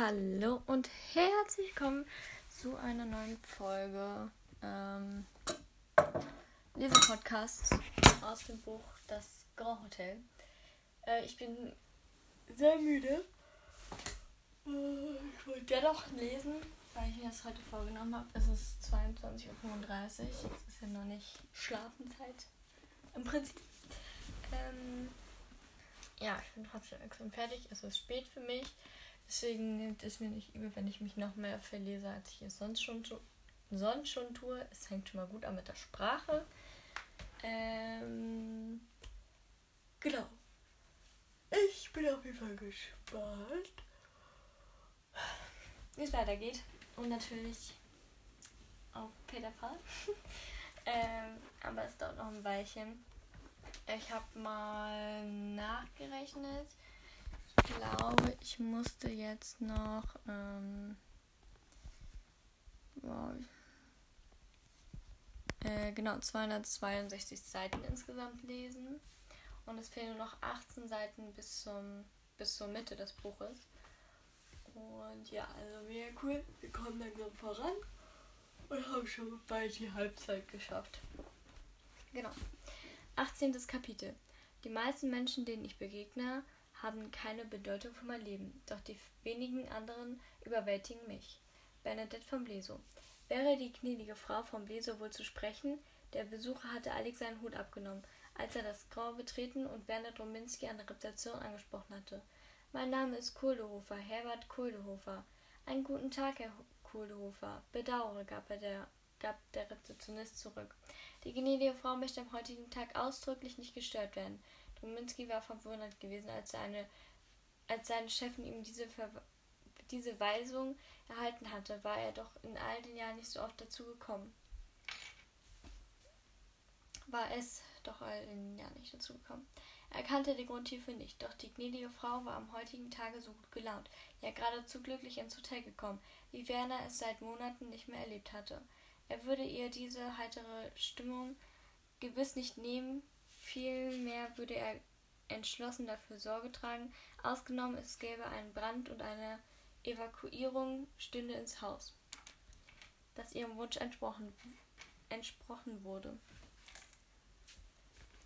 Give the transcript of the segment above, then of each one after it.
Hallo und herzlich willkommen zu einer neuen Folge ähm, Lesepodcasts aus dem Buch Das Grand Hotel. Äh, ich bin sehr müde. Äh, ich wollte dennoch lesen, weil ich mir das heute vorgenommen habe. Es ist 22.35 Uhr. Es ist ja noch nicht Schlafenzeit. Im Prinzip. Ähm, ja, ich bin trotzdem extrem fertig. Es ist spät für mich. Deswegen nimmt es mir nicht übel, wenn ich mich noch mehr verlese, als ich es sonst schon, sonst schon tue. Es fängt schon mal gut an mit der Sprache. Ähm, genau. Ich bin auf jeden Fall gespannt, wie es weitergeht. Und natürlich auf Peter Pan. ähm, aber es dauert noch ein Weilchen. Ich habe mal nachgerechnet glaube, ich musste jetzt noch. Ähm, wow, äh, genau, 262 Seiten insgesamt lesen. Und es fehlen nur noch 18 Seiten bis, zum, bis zur Mitte des Buches. Und ja, also mega cool. Wir kommen langsam voran und haben schon bald die Halbzeit geschafft. Genau. 18. Kapitel. Die meisten Menschen, denen ich begegne, haben keine Bedeutung für mein Leben, doch die wenigen anderen überwältigen mich. Bernadette von Bleso. Wäre die gnädige Frau von Bleso wohl zu sprechen? Der Besucher hatte Alex seinen Hut abgenommen, als er das Grau betreten und Werner Drominski an der Rezeption angesprochen hatte. Mein Name ist Kohlehofer, Herbert Kohlehofer. Einen guten Tag, Herr Kohlehofer. Bedauere, gab, er der, gab der Rezeptionist zurück. Die gnädige Frau möchte am heutigen Tag ausdrücklich nicht gestört werden. Dominski war verwundert gewesen, als seine, als seine Chefin ihm diese, Ver diese Weisung erhalten hatte, war er doch in all den Jahren nicht so oft dazu gekommen. War es doch all den Jahren nicht dazu gekommen. Er kannte den Grund hierfür nicht, doch die gnädige Frau war am heutigen Tage so gut gelaunt, ja geradezu glücklich ins Hotel gekommen, wie Werner es seit Monaten nicht mehr erlebt hatte. Er würde ihr diese heitere Stimmung gewiss nicht nehmen, Vielmehr würde er entschlossen dafür Sorge tragen, ausgenommen es gäbe einen Brand und eine Evakuierung stünde ins Haus, das ihrem Wunsch entsprochen, entsprochen wurde.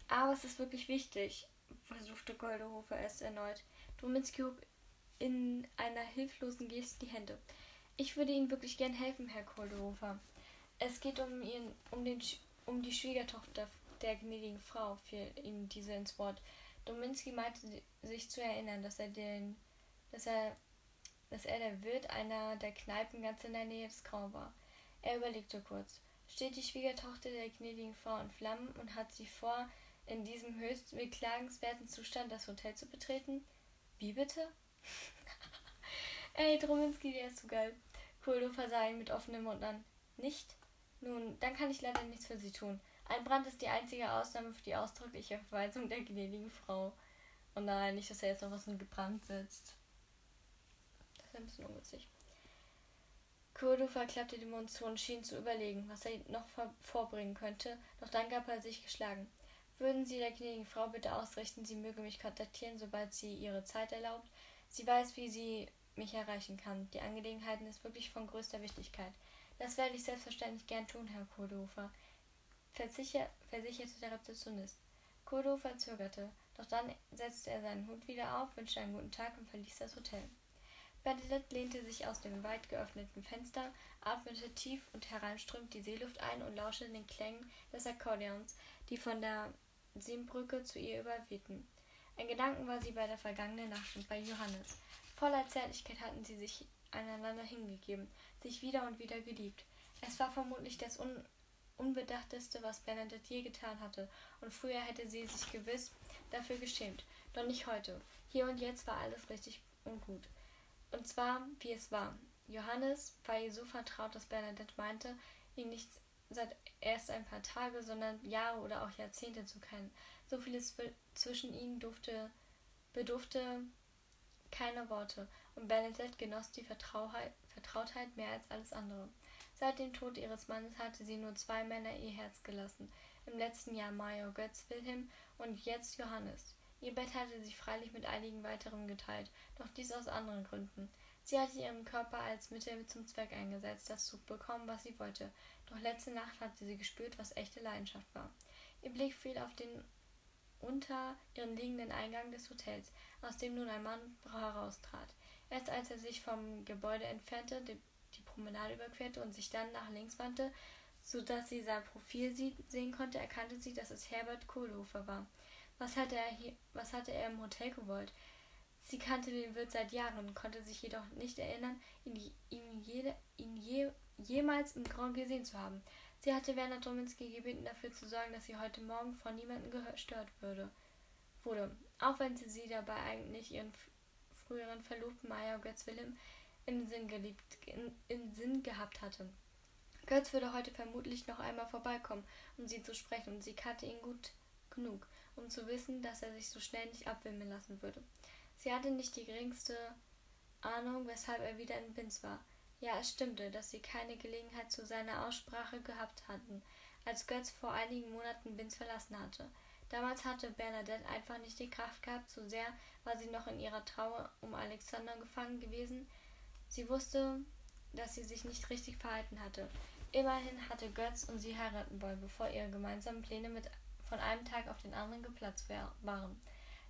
Aber es ist wirklich wichtig, versuchte Goldehofer es erneut. Druminski hob in einer hilflosen Geste die Hände. Ich würde Ihnen wirklich gern helfen, Herr Goldehofer. Es geht um, ihren, um, den, um die Schwiegertochter der gnädigen Frau fiel ihm diese ins Wort. Dominski meinte sich zu erinnern, dass er den, dass er, dass er der Wirt einer der Kneipen ganz in der Nähe des Grau war. Er überlegte kurz. Steht die Schwiegertochter der gnädigen Frau in Flammen und hat sie vor, in diesem höchst beklagenswerten Zustand das Hotel zu betreten? Wie bitte? Ey, Drominski, der ist so geil. Kuldo sah ihn mit offenem Mund an. Nicht? Nun, dann kann ich leider nichts für sie tun. Ein Brand ist die einzige Ausnahme für die ausdrückliche Verweisung der gnädigen Frau. Und nein, nicht, dass er jetzt noch was in gebrannt sitzt. Das ist ein bisschen ungünstig. Kurdo verklappte den Mund zu und schien zu überlegen, was er noch vorbringen könnte, doch dann gab er sich geschlagen. Würden Sie der gnädigen Frau bitte ausrichten, sie möge mich kontaktieren, sobald sie ihre Zeit erlaubt? Sie weiß, wie sie mich erreichen kann. Die Angelegenheit ist wirklich von größter Wichtigkeit. Das werde ich selbstverständlich gern tun, Herr Kohlhofer versicher versicherte der Rezeptionist. Kurdofer zögerte, doch dann setzte er seinen Hut wieder auf, wünschte einen guten Tag und verließ das Hotel. Bernadette lehnte sich aus dem weit geöffneten Fenster, atmete tief und hereinströmend die Seeluft ein und lauschte den Klängen des Akkordeons, die von der Seembrücke zu ihr überwehten. In Gedanken war sie bei der vergangenen Nacht und bei Johannes. Voller Zärtlichkeit hatten sie sich einander hingegeben, sich wieder und wieder geliebt. Es war vermutlich das un Unbedachteste, was Bernadette je getan hatte, und früher hätte sie sich gewiss dafür geschämt. Doch nicht heute. Hier und jetzt war alles richtig und gut. Und zwar, wie es war. Johannes war ihr so vertraut, dass Bernadette meinte, ihn nicht seit erst ein paar Tage, sondern Jahre oder auch Jahrzehnte zu kennen. So vieles zwischen ihnen durfte, bedurfte keine Worte, und Bernadette genoss die Vertrautheit mehr als alles andere. Seit dem Tod ihres Mannes hatte sie nur zwei Männer ihr Herz gelassen. Im letzten Jahr Major Götz Wilhelm und jetzt Johannes. Ihr Bett hatte sie freilich mit einigen weiteren geteilt, doch dies aus anderen Gründen. Sie hatte ihren Körper als Mittel zum Zweck eingesetzt, das zu bekommen, was sie wollte. Doch letzte Nacht hatte sie gespürt, was echte Leidenschaft war. Ihr Blick fiel auf den unter ihren liegenden Eingang des Hotels, aus dem nun ein Mann heraustrat. Erst als er sich vom Gebäude entfernte, die, Promenade überquerte und sich dann nach links wandte, so dass sie sein Profil sehen konnte, erkannte sie, dass es Herbert Kohlhofer war. Was hatte er hier, was hatte er im Hotel gewollt? Sie kannte den Wirt seit Jahren, konnte sich jedoch nicht erinnern, ihn, ihn, jede, ihn je, jemals im Grand gesehen zu haben. Sie hatte Werner Dominski gebeten, dafür zu sorgen, dass sie heute Morgen von niemandem gestört würde. Wurde, auch wenn sie, sie dabei eigentlich ihren früheren Verlobten Maya Götz Wilhelm in Sinn, geliebt, in, in Sinn gehabt hatte. Götz würde heute vermutlich noch einmal vorbeikommen, um sie zu sprechen, und sie kannte ihn gut genug, um zu wissen, dass er sich so schnell nicht abwimmeln lassen würde. Sie hatte nicht die geringste Ahnung, weshalb er wieder in Binz war. Ja, es stimmte, dass sie keine Gelegenheit zu seiner Aussprache gehabt hatten, als Götz vor einigen Monaten Binz verlassen hatte. Damals hatte Bernadette einfach nicht die Kraft gehabt, so sehr war sie noch in ihrer Trauer um Alexander gefangen gewesen. Sie wusste, dass sie sich nicht richtig verhalten hatte. Immerhin hatte Götz und sie heiraten wollen, bevor ihre gemeinsamen Pläne mit von einem Tag auf den anderen geplatzt waren.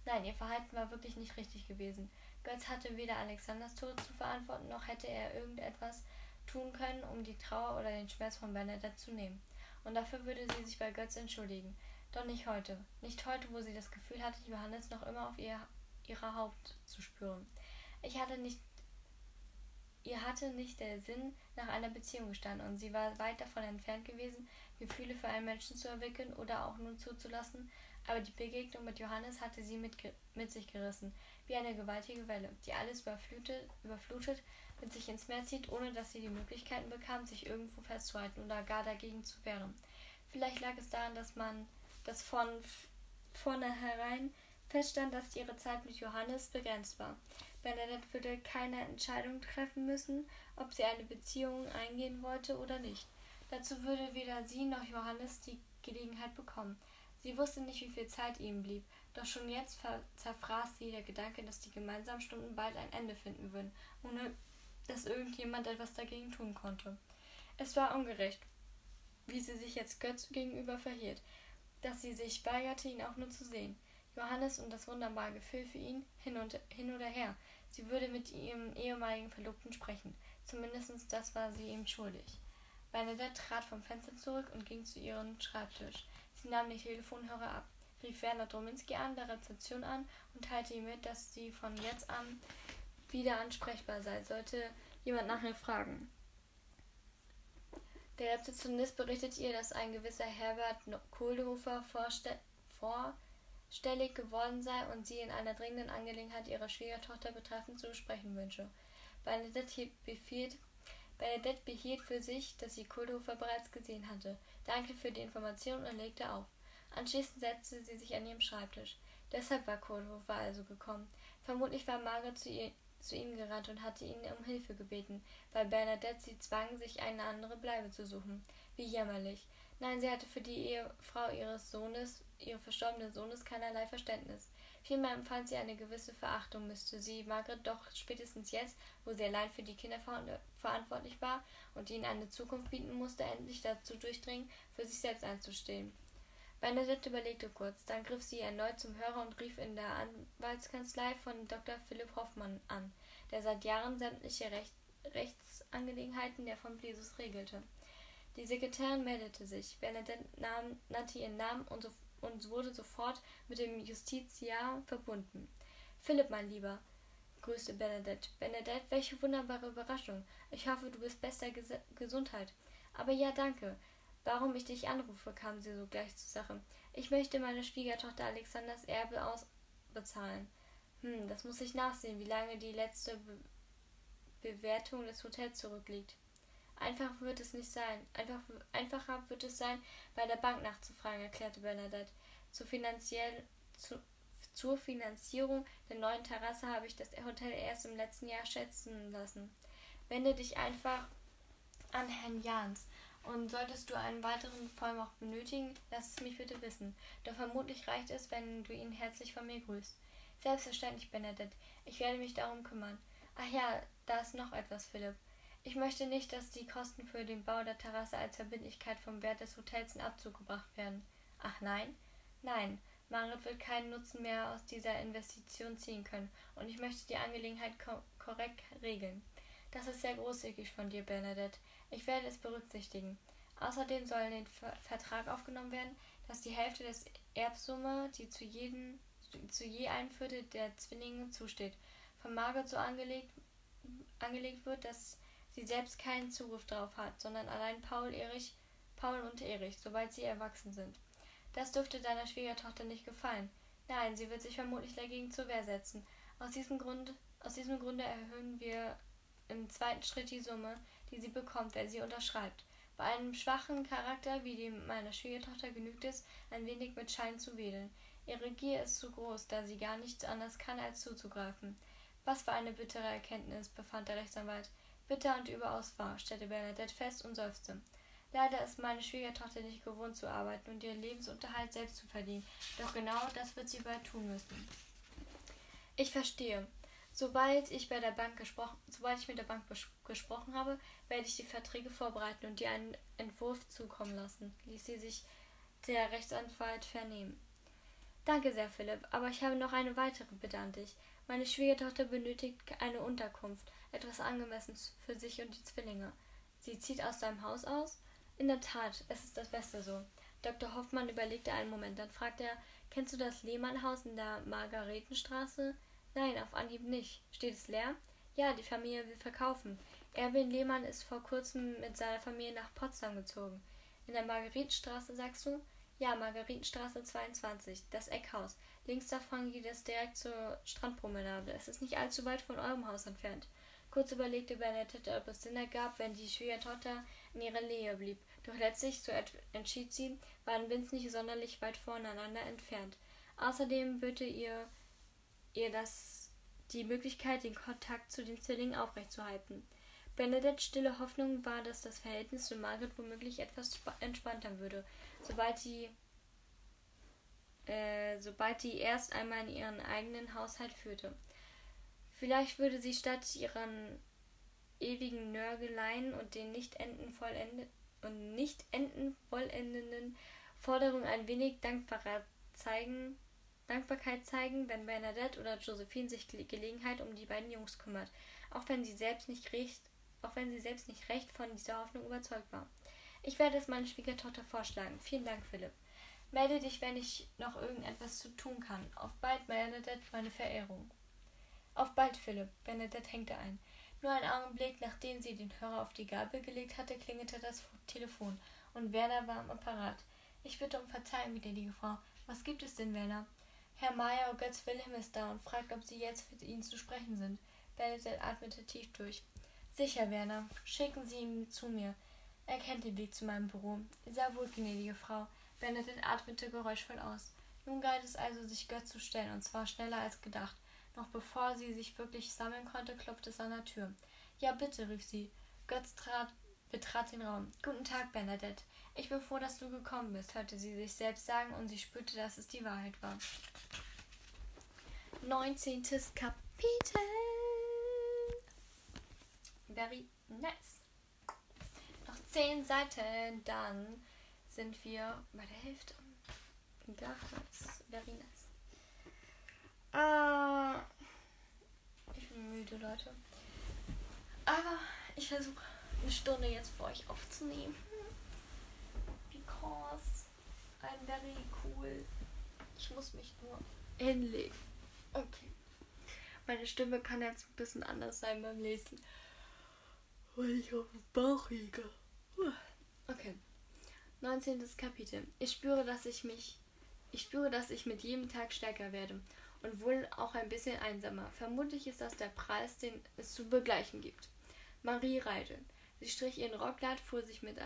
Nein, ihr Verhalten war wirklich nicht richtig gewesen. Götz hatte weder Alexanders Tod zu verantworten, noch hätte er irgendetwas tun können, um die Trauer oder den Schmerz von Bernadette zu nehmen. Und dafür würde sie sich bei Götz entschuldigen. Doch nicht heute. Nicht heute, wo sie das Gefühl hatte, Johannes noch immer auf ihr, ihrer Haupt zu spüren. Ich hatte nicht Ihr hatte nicht der Sinn nach einer Beziehung gestanden und sie war weit davon entfernt gewesen, Gefühle für einen Menschen zu entwickeln oder auch nur zuzulassen, aber die Begegnung mit Johannes hatte sie mit, mit sich gerissen, wie eine gewaltige Welle, die alles überflutet, überflutet, mit sich ins Meer zieht, ohne dass sie die Möglichkeiten bekam, sich irgendwo festzuhalten oder gar dagegen zu wehren. Vielleicht lag es daran, dass man das von vornherein feststand, dass ihre Zeit mit Johannes begrenzt war. Bernadette würde keine Entscheidung treffen müssen, ob sie eine Beziehung eingehen wollte oder nicht. Dazu würde weder sie noch Johannes die Gelegenheit bekommen. Sie wusste nicht, wie viel Zeit ihm blieb, doch schon jetzt zerfraß sie der Gedanke, dass die gemeinsamen Stunden bald ein Ende finden würden, ohne dass irgendjemand etwas dagegen tun konnte. Es war ungerecht, wie sie sich jetzt Götz gegenüber verhielt, dass sie sich weigerte, ihn auch nur zu sehen. Johannes und das wunderbare Gefühl für ihn hin und hin oder her. Sie würde mit ihrem ehemaligen Verlobten sprechen. Zumindest das war sie ihm schuldig. Bernadette trat vom Fenster zurück und ging zu ihrem Schreibtisch. Sie nahm den Telefonhörer ab, rief Werner Drominski an der Rezeption an und teilte ihm mit, dass sie von jetzt an wieder ansprechbar sei, sollte jemand nach ihr fragen. Der Rezeptionist berichtet ihr, dass ein gewisser Herbert Kohlhofer vorstellt vor stellig geworden sei und sie in einer dringenden Angelegenheit ihrer Schwiegertochter betreffend zu besprechen wünsche. Bernadette befiehlt, Bernadette behielt für sich, dass sie Kohlhofer bereits gesehen hatte, dankte für die Information und legte auf. Anschließend setzte sie sich an ihrem Schreibtisch. Deshalb war Kohlhofer also gekommen. Vermutlich war Margaret zu, ihr, zu ihm gerannt und hatte ihn um Hilfe gebeten, weil Bernadette sie zwang, sich eine andere Bleibe zu suchen. Wie jämmerlich. Nein, sie hatte für die Ehefrau ihres Sohnes ihres verstorbenen Sohnes keinerlei Verständnis. Vielmehr empfand sie eine gewisse Verachtung, müsste sie Margaret doch spätestens jetzt, wo sie allein für die Kinder verantwortlich war und ihnen eine Zukunft bieten musste, endlich dazu durchdringen, für sich selbst einzustehen. Bernadette überlegte kurz, dann griff sie erneut zum Hörer und rief in der Anwaltskanzlei von Dr. Philipp Hoffmann an, der seit Jahren sämtliche Recht Rechtsangelegenheiten der von Blisus regelte. Die Sekretärin meldete sich. Bernadette nahm, nannte ihren Namen und so und wurde sofort mit dem Justiziar verbunden. Philipp, mein Lieber, grüßte Benedette. Benedette, welche wunderbare Überraschung. Ich hoffe, du bist bester Ges Gesundheit. Aber ja, danke. Warum ich dich anrufe, kam sie sogleich zur Sache. Ich möchte meine Schwiegertochter Alexanders Erbe ausbezahlen. Hm, das muss ich nachsehen, wie lange die letzte Be Bewertung des Hotels zurückliegt. Einfach wird es nicht sein. Einfach, einfacher wird es sein, bei der Bank nachzufragen, erklärte Bernadette. Zur, finanziell, zu, zur Finanzierung der neuen Terrasse habe ich das Hotel erst im letzten Jahr schätzen lassen. Wende dich einfach an Herrn Jans. Und solltest du einen weiteren Vollmacht benötigen, lass es mich bitte wissen. Doch vermutlich reicht es, wenn du ihn herzlich von mir grüßt. Selbstverständlich, Bernadette. Ich werde mich darum kümmern. Ach ja, da ist noch etwas, Philipp. Ich möchte nicht, dass die Kosten für den Bau der Terrasse als Verbindlichkeit vom Wert des Hotels in Abzug gebracht werden. Ach nein? Nein, Marit wird keinen Nutzen mehr aus dieser Investition ziehen können, und ich möchte die Angelegenheit ko korrekt regeln. Das ist sehr großzügig von dir, Bernadette. Ich werde es berücksichtigen. Außerdem soll in den Ver Vertrag aufgenommen werden, dass die Hälfte des Erbsumme, die zu, jeden, zu je ein Viertel der Zwillinge zusteht, von Margaret so angelegt, angelegt wird, dass sie selbst keinen Zugriff darauf hat, sondern allein Paul, Erich, Paul und Erich, sobald sie erwachsen sind. Das dürfte deiner Schwiegertochter nicht gefallen. Nein, sie wird sich vermutlich dagegen zur Wehr setzen. Aus diesem, Grund, aus diesem Grunde erhöhen wir im zweiten Schritt die Summe, die sie bekommt, wenn sie unterschreibt. Bei einem schwachen Charakter wie dem meiner Schwiegertochter genügt es, ein wenig mit Schein zu wedeln. Ihre Gier ist zu groß, da sie gar nichts anderes kann, als zuzugreifen. Was für eine bittere Erkenntnis, befand der Rechtsanwalt. Bitter und überaus wahr, stellte Bernadette fest und seufzte. Leider ist meine Schwiegertochter nicht gewohnt zu arbeiten und ihren Lebensunterhalt selbst zu verdienen. Doch genau das wird sie bald tun müssen. Ich verstehe. Sobald ich bei der Bank gesprochen, sobald ich mit der Bank gesprochen habe, werde ich die Verträge vorbereiten und dir einen Entwurf zukommen lassen, ließ sie sich der Rechtsanwalt vernehmen. Danke sehr, Philipp, aber ich habe noch eine weitere Bitte an dich. Meine Schwiegertochter benötigt eine Unterkunft, etwas Angemessenes für sich und die Zwillinge. Sie zieht aus seinem Haus aus? In der Tat, es ist das Beste so. Dr. Hoffmann überlegte einen Moment, dann fragte er, kennst du das Lehmannhaus in der Margaretenstraße? Nein, auf Anhieb nicht. Steht es leer? Ja, die Familie will verkaufen. Erwin Lehmann ist vor kurzem mit seiner Familie nach Potsdam gezogen. In der Margaretenstraße, sagst du? Ja, Margaretenstraße 22, das Eckhaus. Links davon geht es direkt zur Strandpromenade. Es ist nicht allzu weit von eurem Haus entfernt. Kurz überlegte Bernadette, ob es Sinn ergab, wenn die Schwiegertochter in ihrer Nähe blieb. Doch letztlich, so entschied sie, waren Vince nicht sonderlich weit voneinander entfernt. Außerdem böte ihr, ihr das die Möglichkeit, den Kontakt zu den Zwillingen aufrechtzuerhalten. Bernadettes stille Hoffnung war, dass das Verhältnis zu Margaret womöglich etwas entspannter würde, sobald die, äh, sobald die erst einmal in ihren eigenen Haushalt führte. Vielleicht würde sie statt ihren ewigen Nörgeleien und den nicht enden und nicht enden vollendenden Forderungen ein wenig Dankbarkeit zeigen, Dankbarkeit zeigen, wenn Bernadette oder Josephine sich Gelegenheit um die beiden Jungs kümmert, auch wenn sie selbst nicht recht, auch wenn sie selbst nicht recht von dieser Hoffnung überzeugt war. Ich werde es meiner Schwiegertochter vorschlagen. Vielen Dank, Philipp. Melde dich, wenn ich noch irgendetwas zu tun kann. Auf bald, Bernadette, meine Verehrung. Auf bald, Philipp. Bernadette hängte ein. Nur einen Augenblick, nachdem sie den Hörer auf die Gabel gelegt hatte, klingelte das Telefon und Werner war am Apparat. Ich bitte um Verzeihung, gnädige Frau. Was gibt es denn, Werner? Herr Meier Götz Wilhelm ist da und fragt, ob Sie jetzt für ihn zu sprechen sind. Bernadette atmete tief durch. Sicher, Werner. Schicken Sie ihn zu mir. Er kennt den Weg zu meinem Büro. Sehr wohl, gnädige Frau. Bernadette atmete geräuschvoll aus. Nun galt es also, sich Götz zu stellen, und zwar schneller als gedacht. Noch bevor sie sich wirklich sammeln konnte, klopfte es an der Tür. Ja, bitte, rief sie. Götz trat, betrat den Raum. Guten Tag, Bernadette. Ich bin froh, dass du gekommen bist, hörte sie sich selbst sagen, und sie spürte, dass es die Wahrheit war. Neunzehntes Kapitel. Very nice. Noch zehn Seiten, dann sind wir bei der Hälfte. Ja, nice. Very nice. Ah, ich bin müde, Leute. Aber ich versuche eine Stunde jetzt für euch aufzunehmen. Because I'm very cool. Ich muss mich nur hinlegen. Okay. Meine Stimme kann jetzt ein bisschen anders sein beim Lesen. Weil ich auf dem Bauch liege. Okay. 19. Kapitel. Ich spüre, dass ich mich. Ich spüre, dass ich mit jedem Tag stärker werde und wohl auch ein bisschen einsamer. Vermutlich ist das der Preis, den es zu begleichen gibt. Marie reite. Sie strich ihren Rockleid, fuhr sich mit,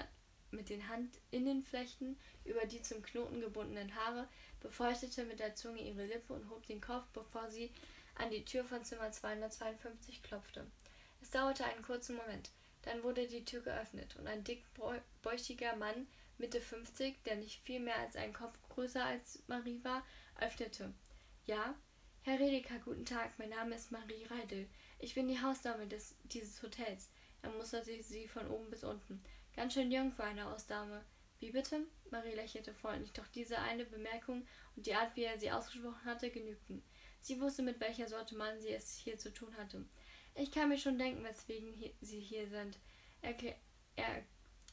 mit den Handinnenflechten über die zum Knoten gebundenen Haare, befeuchtete mit der Zunge ihre Lippe und hob den Kopf, bevor sie an die Tür von Zimmer 252 klopfte. Es dauerte einen kurzen Moment. Dann wurde die Tür geöffnet und ein dickbäuchiger Mann, Mitte 50, der nicht viel mehr als einen Kopf größer als Marie war, öffnete. Ja, Herr Redeker, guten Tag, mein Name ist Marie Reidel. Ich bin die Hausdame des, dieses Hotels. Er musterte sie von oben bis unten. Ganz schön jung für eine Hausdame. Wie bitte? Marie lächelte freundlich, doch diese eine Bemerkung und die Art, wie er sie ausgesprochen hatte, genügten. Sie wusste, mit welcher Sorte Mann sie es hier zu tun hatte. Ich kann mir schon denken, weswegen hier, sie hier sind, Erklär, er,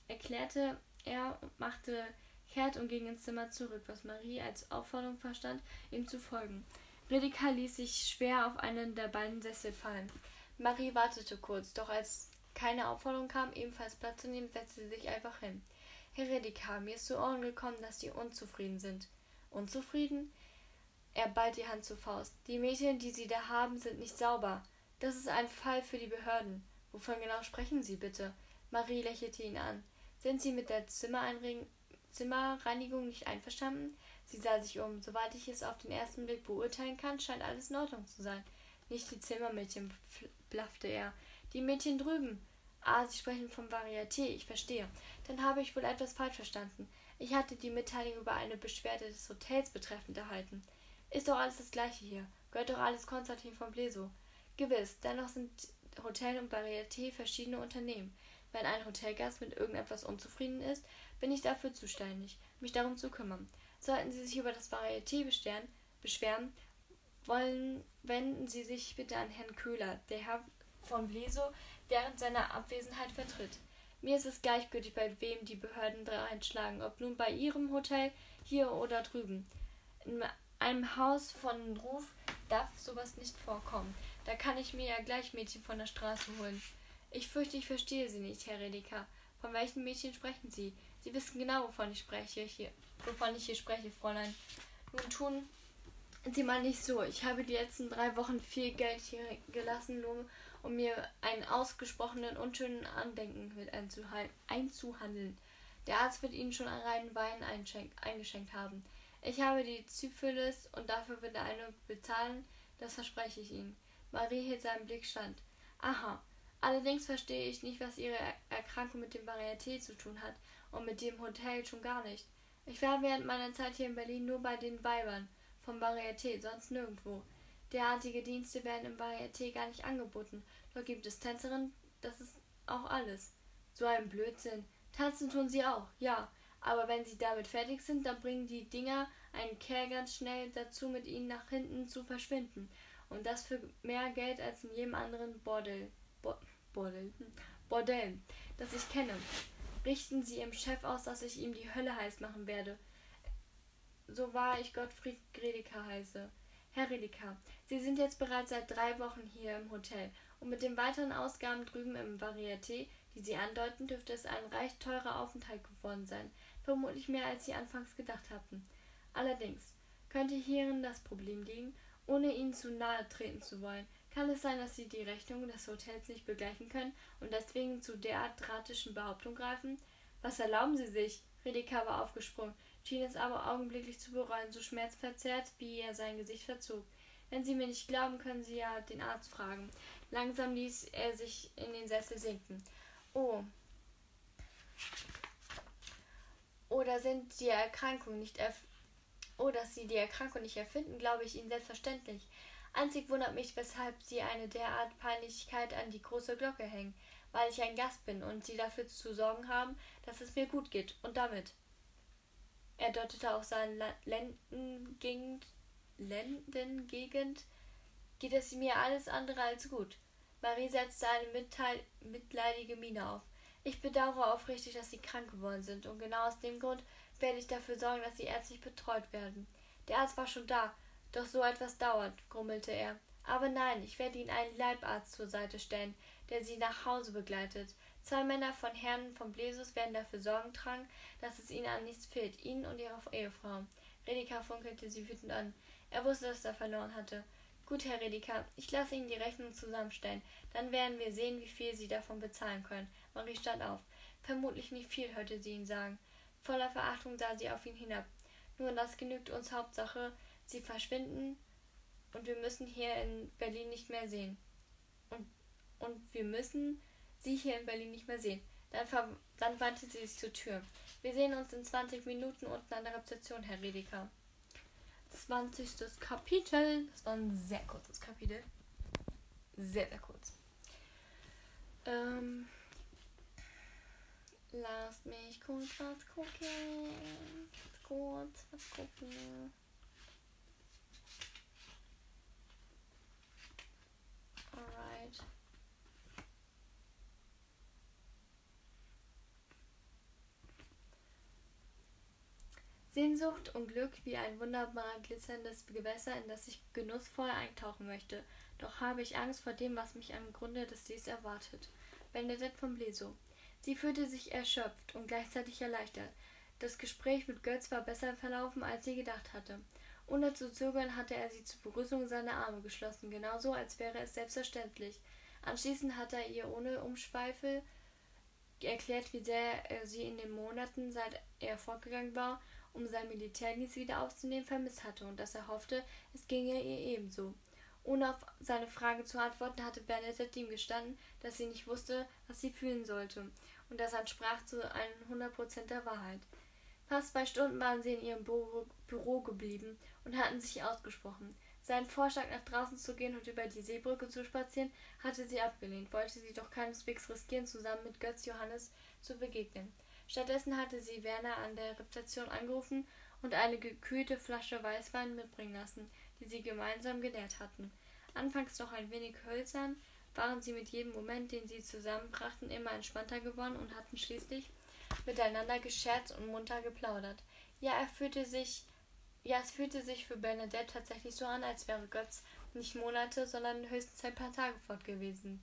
erklärte er und machte kehrt und ging ins Zimmer zurück, was Marie als Aufforderung verstand, ihm zu folgen. Redika ließ sich schwer auf einen der beiden Sessel fallen. Marie wartete kurz, doch als keine Aufforderung kam, ebenfalls Platz zu nehmen, setzte sie sich einfach hin. Herr Redika, mir ist zu Ohren gekommen, dass Sie unzufrieden sind. Unzufrieden? Er ballt die Hand zur Faust. Die Mädchen, die Sie da haben, sind nicht sauber. Das ist ein Fall für die Behörden. Wovon genau sprechen Sie bitte? Marie lächelte ihn an. Sind Sie mit der Zimmerreinigung nicht einverstanden? Sie sah sich um. Soweit ich es auf den ersten Blick beurteilen kann, scheint alles in Ordnung zu sein. Nicht die Zimmermädchen, blaffte er. Die Mädchen drüben. Ah, Sie sprechen vom Varieté, ich verstehe. Dann habe ich wohl etwas falsch verstanden. Ich hatte die Mitteilung über eine Beschwerde des Hotels betreffend erhalten. Ist doch alles das gleiche hier. Gehört doch alles Konstantin von Bleso. Gewiss, dennoch sind Hotel und Varieté verschiedene Unternehmen. Wenn ein Hotelgast mit irgendetwas unzufrieden ist, bin ich dafür zuständig, mich darum zu kümmern. Sollten Sie sich über das Varieté beschweren, wollen, wenden Sie sich bitte an Herrn Köhler, der Herr von Bleso während seiner Abwesenheit vertritt. Mir ist es gleichgültig, bei wem die Behörden einschlagen, ob nun bei Ihrem Hotel, hier oder drüben. In einem Haus von Ruf darf sowas nicht vorkommen. Da kann ich mir ja gleich Mädchen von der Straße holen. Ich fürchte, ich verstehe Sie nicht, Herr Redeka. Von welchen Mädchen sprechen Sie? Sie wissen genau, wovon ich spreche, hier, wovon ich hier spreche, Fräulein. Nun tun Sie mal nicht so. Ich habe die letzten drei Wochen viel Geld hier gelassen, nur um mir einen ausgesprochenen unschönen Andenken mit einzuhandeln. Der Arzt wird Ihnen schon einen reinen Wein eingeschenkt haben. Ich habe die Syphilis und dafür wird er eine bezahlen, das verspreche ich Ihnen. Marie hielt seinen Blick stand. Aha. Allerdings verstehe ich nicht, was Ihre Erkrankung mit dem Varieté zu tun hat und mit dem Hotel schon gar nicht. Ich war während meiner Zeit hier in Berlin nur bei den Weibern vom Varieté, sonst nirgendwo. Derartige Dienste werden im Varieté gar nicht angeboten. Dort gibt es Tänzerinnen, das ist auch alles. So ein Blödsinn. Tanzen tun sie auch, ja. Aber wenn sie damit fertig sind, dann bringen die Dinger einen Kerl ganz schnell dazu, mit ihnen nach hinten zu verschwinden. Und das für mehr Geld als in jedem anderen Bordell. Bo Bordell? Hm. Bordell, das ich kenne. Richten Sie Ihrem Chef aus, dass ich ihm die Hölle heiß machen werde. So wahr ich Gottfried Gredeker heiße. Herr Redeker, Sie sind jetzt bereits seit drei Wochen hier im Hotel und mit den weiteren Ausgaben drüben im Varieté, die Sie andeuten, dürfte es ein recht teurer Aufenthalt geworden sein, vermutlich mehr als Sie anfangs gedacht hatten. Allerdings könnte hierin das Problem liegen, ohne Ihnen zu nahe treten zu wollen, kann es sein, dass Sie die Rechnung des Hotels nicht begleichen können und deswegen zu derart dramatischen Behauptungen greifen? Was erlauben Sie sich? Redeker war aufgesprungen schien es aber augenblicklich zu bereuen, so schmerzverzerrt, wie er sein Gesicht verzog. Wenn Sie mir nicht glauben, können Sie ja den Arzt fragen. Langsam ließ er sich in den Sessel sinken. Oh. Oder sind die Erkrankung nicht erf Oh, dass Sie die Erkrankung nicht erfinden, glaube ich Ihnen selbstverständlich. Einzig wundert mich, weshalb Sie eine derart Peinlichkeit an die große Glocke hängen, weil ich ein Gast bin und Sie dafür zu sorgen haben, dass es mir gut geht. Und damit. Er deutete auf seine Lendengegend, Lendengegend, geht es mir alles andere als gut. Marie setzte eine mitteil mitleidige Miene auf. Ich bedauere aufrichtig, dass Sie krank geworden sind, und genau aus dem Grund werde ich dafür sorgen, dass Sie ärztlich betreut werden. Der Arzt war schon da, doch so etwas dauert, grummelte er. Aber nein, ich werde Ihnen einen Leibarzt zur Seite stellen, der Sie nach Hause begleitet. Zwei Männer von Herrn von Blesus werden dafür Sorgen tragen, dass es ihnen an nichts fehlt, ihnen und ihrer Ehefrau. Redika funkelte sie wütend an. Er wusste, dass er verloren hatte. Gut, Herr Redika, ich lasse Ihnen die Rechnung zusammenstellen. Dann werden wir sehen, wie viel Sie davon bezahlen können. Marie stand auf. Vermutlich nicht viel, hörte sie ihn sagen. Voller Verachtung sah sie auf ihn hinab. Nun, das genügt uns Hauptsache. Sie verschwinden und wir müssen hier in Berlin nicht mehr sehen. Und, und wir müssen Sie hier in Berlin nicht mehr sehen. Dann, dann wandte sie sich zur Tür. Wir sehen uns in 20 Minuten unten an der Rezeption, Herr Redeker. 20. Kapitel. Das war ein sehr kurzes Kapitel. Sehr, sehr kurz. Ähm, lasst mich kurz was gucken. Kurz was gucken. Sehnsucht und Glück wie ein wunderbar glitzerndes Gewässer, in das ich genussvoll eintauchen möchte. Doch habe ich Angst vor dem, was mich am Grunde des Sees erwartet. Bernadette von Bleso. Sie fühlte sich erschöpft und gleichzeitig erleichtert. Das Gespräch mit Götz war besser verlaufen, als sie gedacht hatte. Ohne zu zögern hatte er sie zur Begrüßung seine Arme geschlossen, genauso als wäre es selbstverständlich. Anschließend hatte er ihr ohne Umschweife erklärt, wie sehr er sie in den Monaten, seit er fortgegangen war, um seinen Militärdienst wieder aufzunehmen, vermisst hatte und dass er hoffte, es ginge ihr ebenso. Ohne auf seine Frage zu antworten, hatte Bernadette ihm gestanden, dass sie nicht wusste, was sie fühlen sollte, und das entsprach zu 100% der Wahrheit. Fast zwei Stunden waren sie in ihrem Büro, Büro geblieben und hatten sich ausgesprochen. Seinen Vorschlag, nach draußen zu gehen und über die Seebrücke zu spazieren, hatte sie abgelehnt, wollte sie doch keineswegs riskieren, zusammen mit Götz Johannes zu begegnen. Stattdessen hatte sie Werner an der Rezeption angerufen und eine gekühlte Flasche Weißwein mitbringen lassen, die sie gemeinsam geleert hatten. Anfangs noch ein wenig hölzern, waren sie mit jedem Moment, den sie zusammenbrachten, immer entspannter geworden und hatten schließlich miteinander gescherzt und munter geplaudert. Ja, er fühlte sich, ja, es fühlte sich für Bernadette tatsächlich so an, als wäre Götz nicht Monate, sondern höchstens ein paar Tage fort gewesen.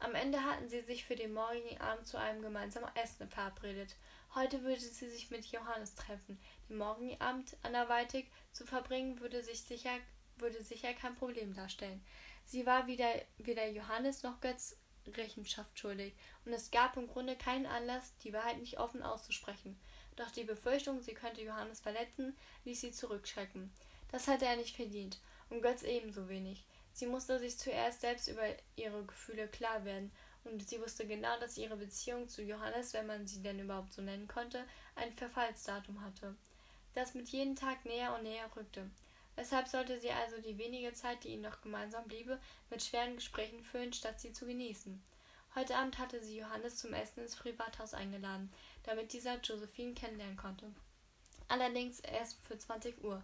Am Ende hatten sie sich für den morgigen Abend zu einem gemeinsamen Essen verabredet. Heute würde sie sich mit Johannes treffen. Den morgigen Abend anderweitig zu verbringen, würde sich sicher, würde sicher kein Problem darstellen. Sie war weder, weder Johannes noch Götz Rechenschaft schuldig, und es gab im Grunde keinen Anlass, die Wahrheit nicht offen auszusprechen. Doch die Befürchtung, sie könnte Johannes verletzen, ließ sie zurückschrecken. Das hatte er nicht verdient, und Götz ebenso wenig. Sie musste sich zuerst selbst über ihre Gefühle klar werden, und sie wusste genau, dass ihre Beziehung zu Johannes, wenn man sie denn überhaupt so nennen konnte, ein Verfallsdatum hatte, das mit jedem Tag näher und näher rückte. Weshalb sollte sie also die wenige Zeit, die ihnen noch gemeinsam bliebe, mit schweren Gesprächen füllen, statt sie zu genießen? Heute Abend hatte sie Johannes zum Essen ins Privathaus eingeladen, damit dieser Josephine kennenlernen konnte. Allerdings erst für 20 Uhr,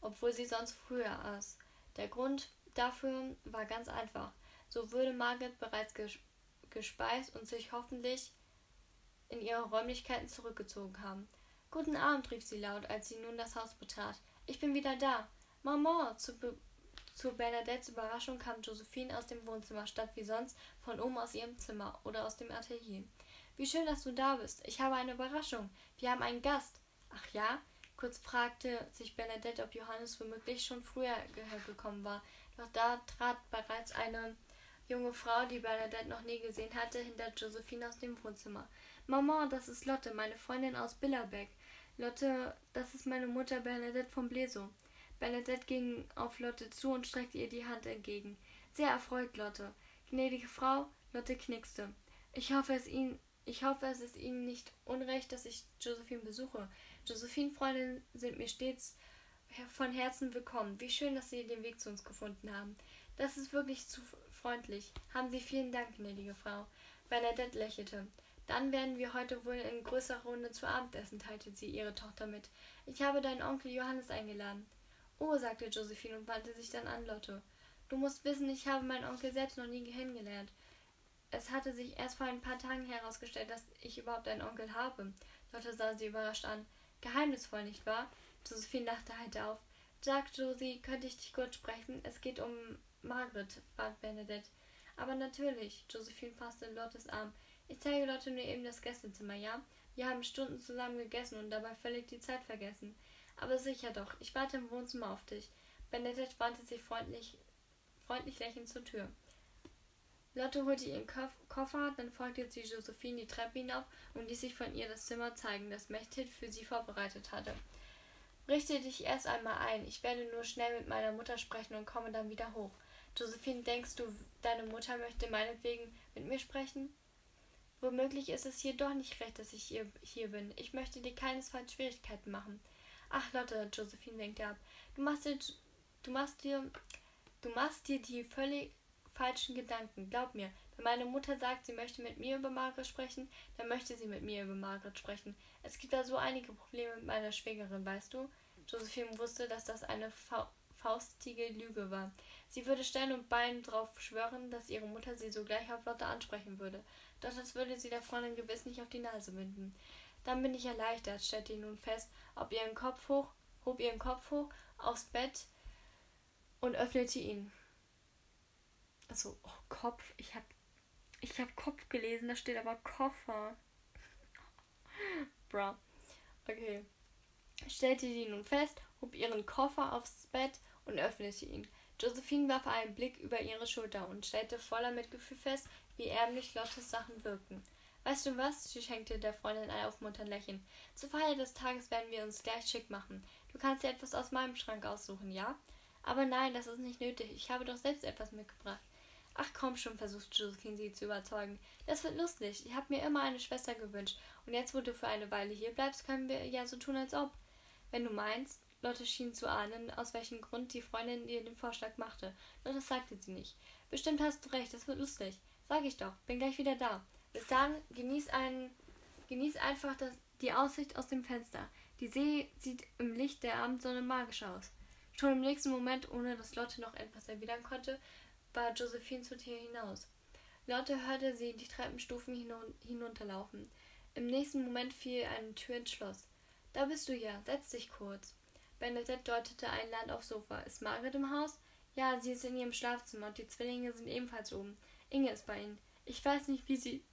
obwohl sie sonst früher aß. Der Grund Dafür war ganz einfach. So würde Margaret bereits gespeist und sich hoffentlich in ihre Räumlichkeiten zurückgezogen haben. Guten Abend, rief sie laut, als sie nun das Haus betrat. Ich bin wieder da. Maman! Zu, zu Bernadettes Überraschung kam Josephine aus dem Wohnzimmer, statt wie sonst von oben aus ihrem Zimmer oder aus dem Atelier. Wie schön, dass du da bist. Ich habe eine Überraschung. Wir haben einen Gast. Ach ja? Kurz fragte sich Bernadette, ob Johannes womöglich schon früher gekommen war. Doch da trat bereits eine junge Frau, die Bernadette noch nie gesehen hatte, hinter Josephine aus dem Wohnzimmer. Mama, das ist Lotte, meine Freundin aus Billerbeck. Lotte, das ist meine Mutter Bernadette von Bleso. Bernadette ging auf Lotte zu und streckte ihr die Hand entgegen. Sehr erfreut, Lotte. Gnädige Frau, Lotte knickste. Ich hoffe, es Ihnen, ich hoffe, es ist Ihnen nicht unrecht, dass ich Josephine besuche. Josephine-Freundinnen sind mir stets von Herzen willkommen. Wie schön, dass Sie den Weg zu uns gefunden haben. Das ist wirklich zu freundlich. Haben Sie vielen Dank, gnädige Frau. Bernadette lächelte. Dann werden wir heute wohl in größerer Runde zu Abend essen, teilte sie ihre Tochter mit. Ich habe deinen Onkel Johannes eingeladen. Oh, sagte Josephine und wandte sich dann an Lotte. Du musst wissen, ich habe meinen Onkel selbst noch nie kennengelernt. Es hatte sich erst vor ein paar Tagen herausgestellt, dass ich überhaupt einen Onkel habe. Lotte sah sie überrascht an. Geheimnisvoll, nicht wahr? Josephine lachte heiter auf. Sag, Josie, könnte ich dich kurz sprechen? Es geht um Margaret, bat Bernadette. Aber natürlich. Josephine fasste Lottes Arm. Ich zeige Lotte nur eben das Gästezimmer, ja? Wir haben Stunden zusammen gegessen und dabei völlig die Zeit vergessen. Aber sicher doch, ich warte im Wohnzimmer auf dich. Bernadette wandte sich freundlich, freundlich lächelnd zur Tür. Lotte holte ihren Koffer, dann folgte sie Josephine die Treppe hinauf und ließ sich von ihr das Zimmer zeigen, das Mechthild für sie vorbereitet hatte. Richte dich erst einmal ein. Ich werde nur schnell mit meiner Mutter sprechen und komme dann wieder hoch. Josephine, denkst du, deine Mutter möchte meinetwegen mit mir sprechen? Womöglich ist es hier doch nicht recht, dass ich hier, hier bin. Ich möchte dir keinesfalls Schwierigkeiten machen. Ach, Lotte, Josephine winkte ab. Du machst dir, du machst dir, du machst dir die völlig falschen Gedanken. Glaub mir, wenn meine Mutter sagt, sie möchte mit mir über Margaret sprechen, dann möchte sie mit mir über Margaret sprechen. Es gibt da so einige Probleme mit meiner Schwägerin, weißt du? Josephine wusste, dass das eine fa faustige Lüge war. Sie würde Stein und Bein drauf schwören, dass ihre Mutter sie sogleich auf Lotte ansprechen würde. Doch das würde sie der Freundin gewiss nicht auf die Nase binden. Dann bin ich erleichtert, stellte nun fest, ob ihren Kopf hoch, hob ihren Kopf hoch aufs Bett und öffnete ihn. Also, oh, Kopf. Ich hab, ich hab Kopf gelesen, da steht aber Koffer. Bra. Okay. Stellte sie nun fest, hob ihren Koffer aufs Bett und öffnete ihn. Josephine warf einen Blick über ihre Schulter und stellte voller Mitgefühl fest, wie ärmlich Lottes Sachen wirkten. Weißt du was? Sie schenkte der Freundin ein aufmunternd Lächeln. Zur Feier des Tages werden wir uns gleich schick machen. Du kannst dir etwas aus meinem Schrank aussuchen, ja? Aber nein, das ist nicht nötig. Ich habe doch selbst etwas mitgebracht. Ach komm schon, versucht Josephine sie zu überzeugen. Das wird lustig. Ich habe mir immer eine Schwester gewünscht. Und jetzt, wo du für eine Weile hier bleibst, können wir ja so tun, als ob. Wenn du meinst, Lotte schien zu ahnen, aus welchem Grund die Freundin ihr den Vorschlag machte. Doch das sagte sie nicht. Bestimmt hast du recht, das wird lustig. Sag ich doch, bin gleich wieder da. Bis dann, genieß, ein, genieß einfach das, die Aussicht aus dem Fenster. Die See sieht im Licht der Abendsonne magisch aus. Schon im nächsten Moment, ohne dass Lotte noch etwas erwidern konnte, war Josephine zur Tür hinaus. Lotte hörte sie die Treppenstufen hinun hinunterlaufen. Im nächsten Moment fiel eine Tür ins Schloss. Da bist du ja, setz dich kurz. Bernadette deutete ein Land aufs Sofa. Ist Margaret im Haus? Ja, sie ist in ihrem Schlafzimmer und die Zwillinge sind ebenfalls oben. Inge ist bei ihnen. Ich weiß nicht, wie sie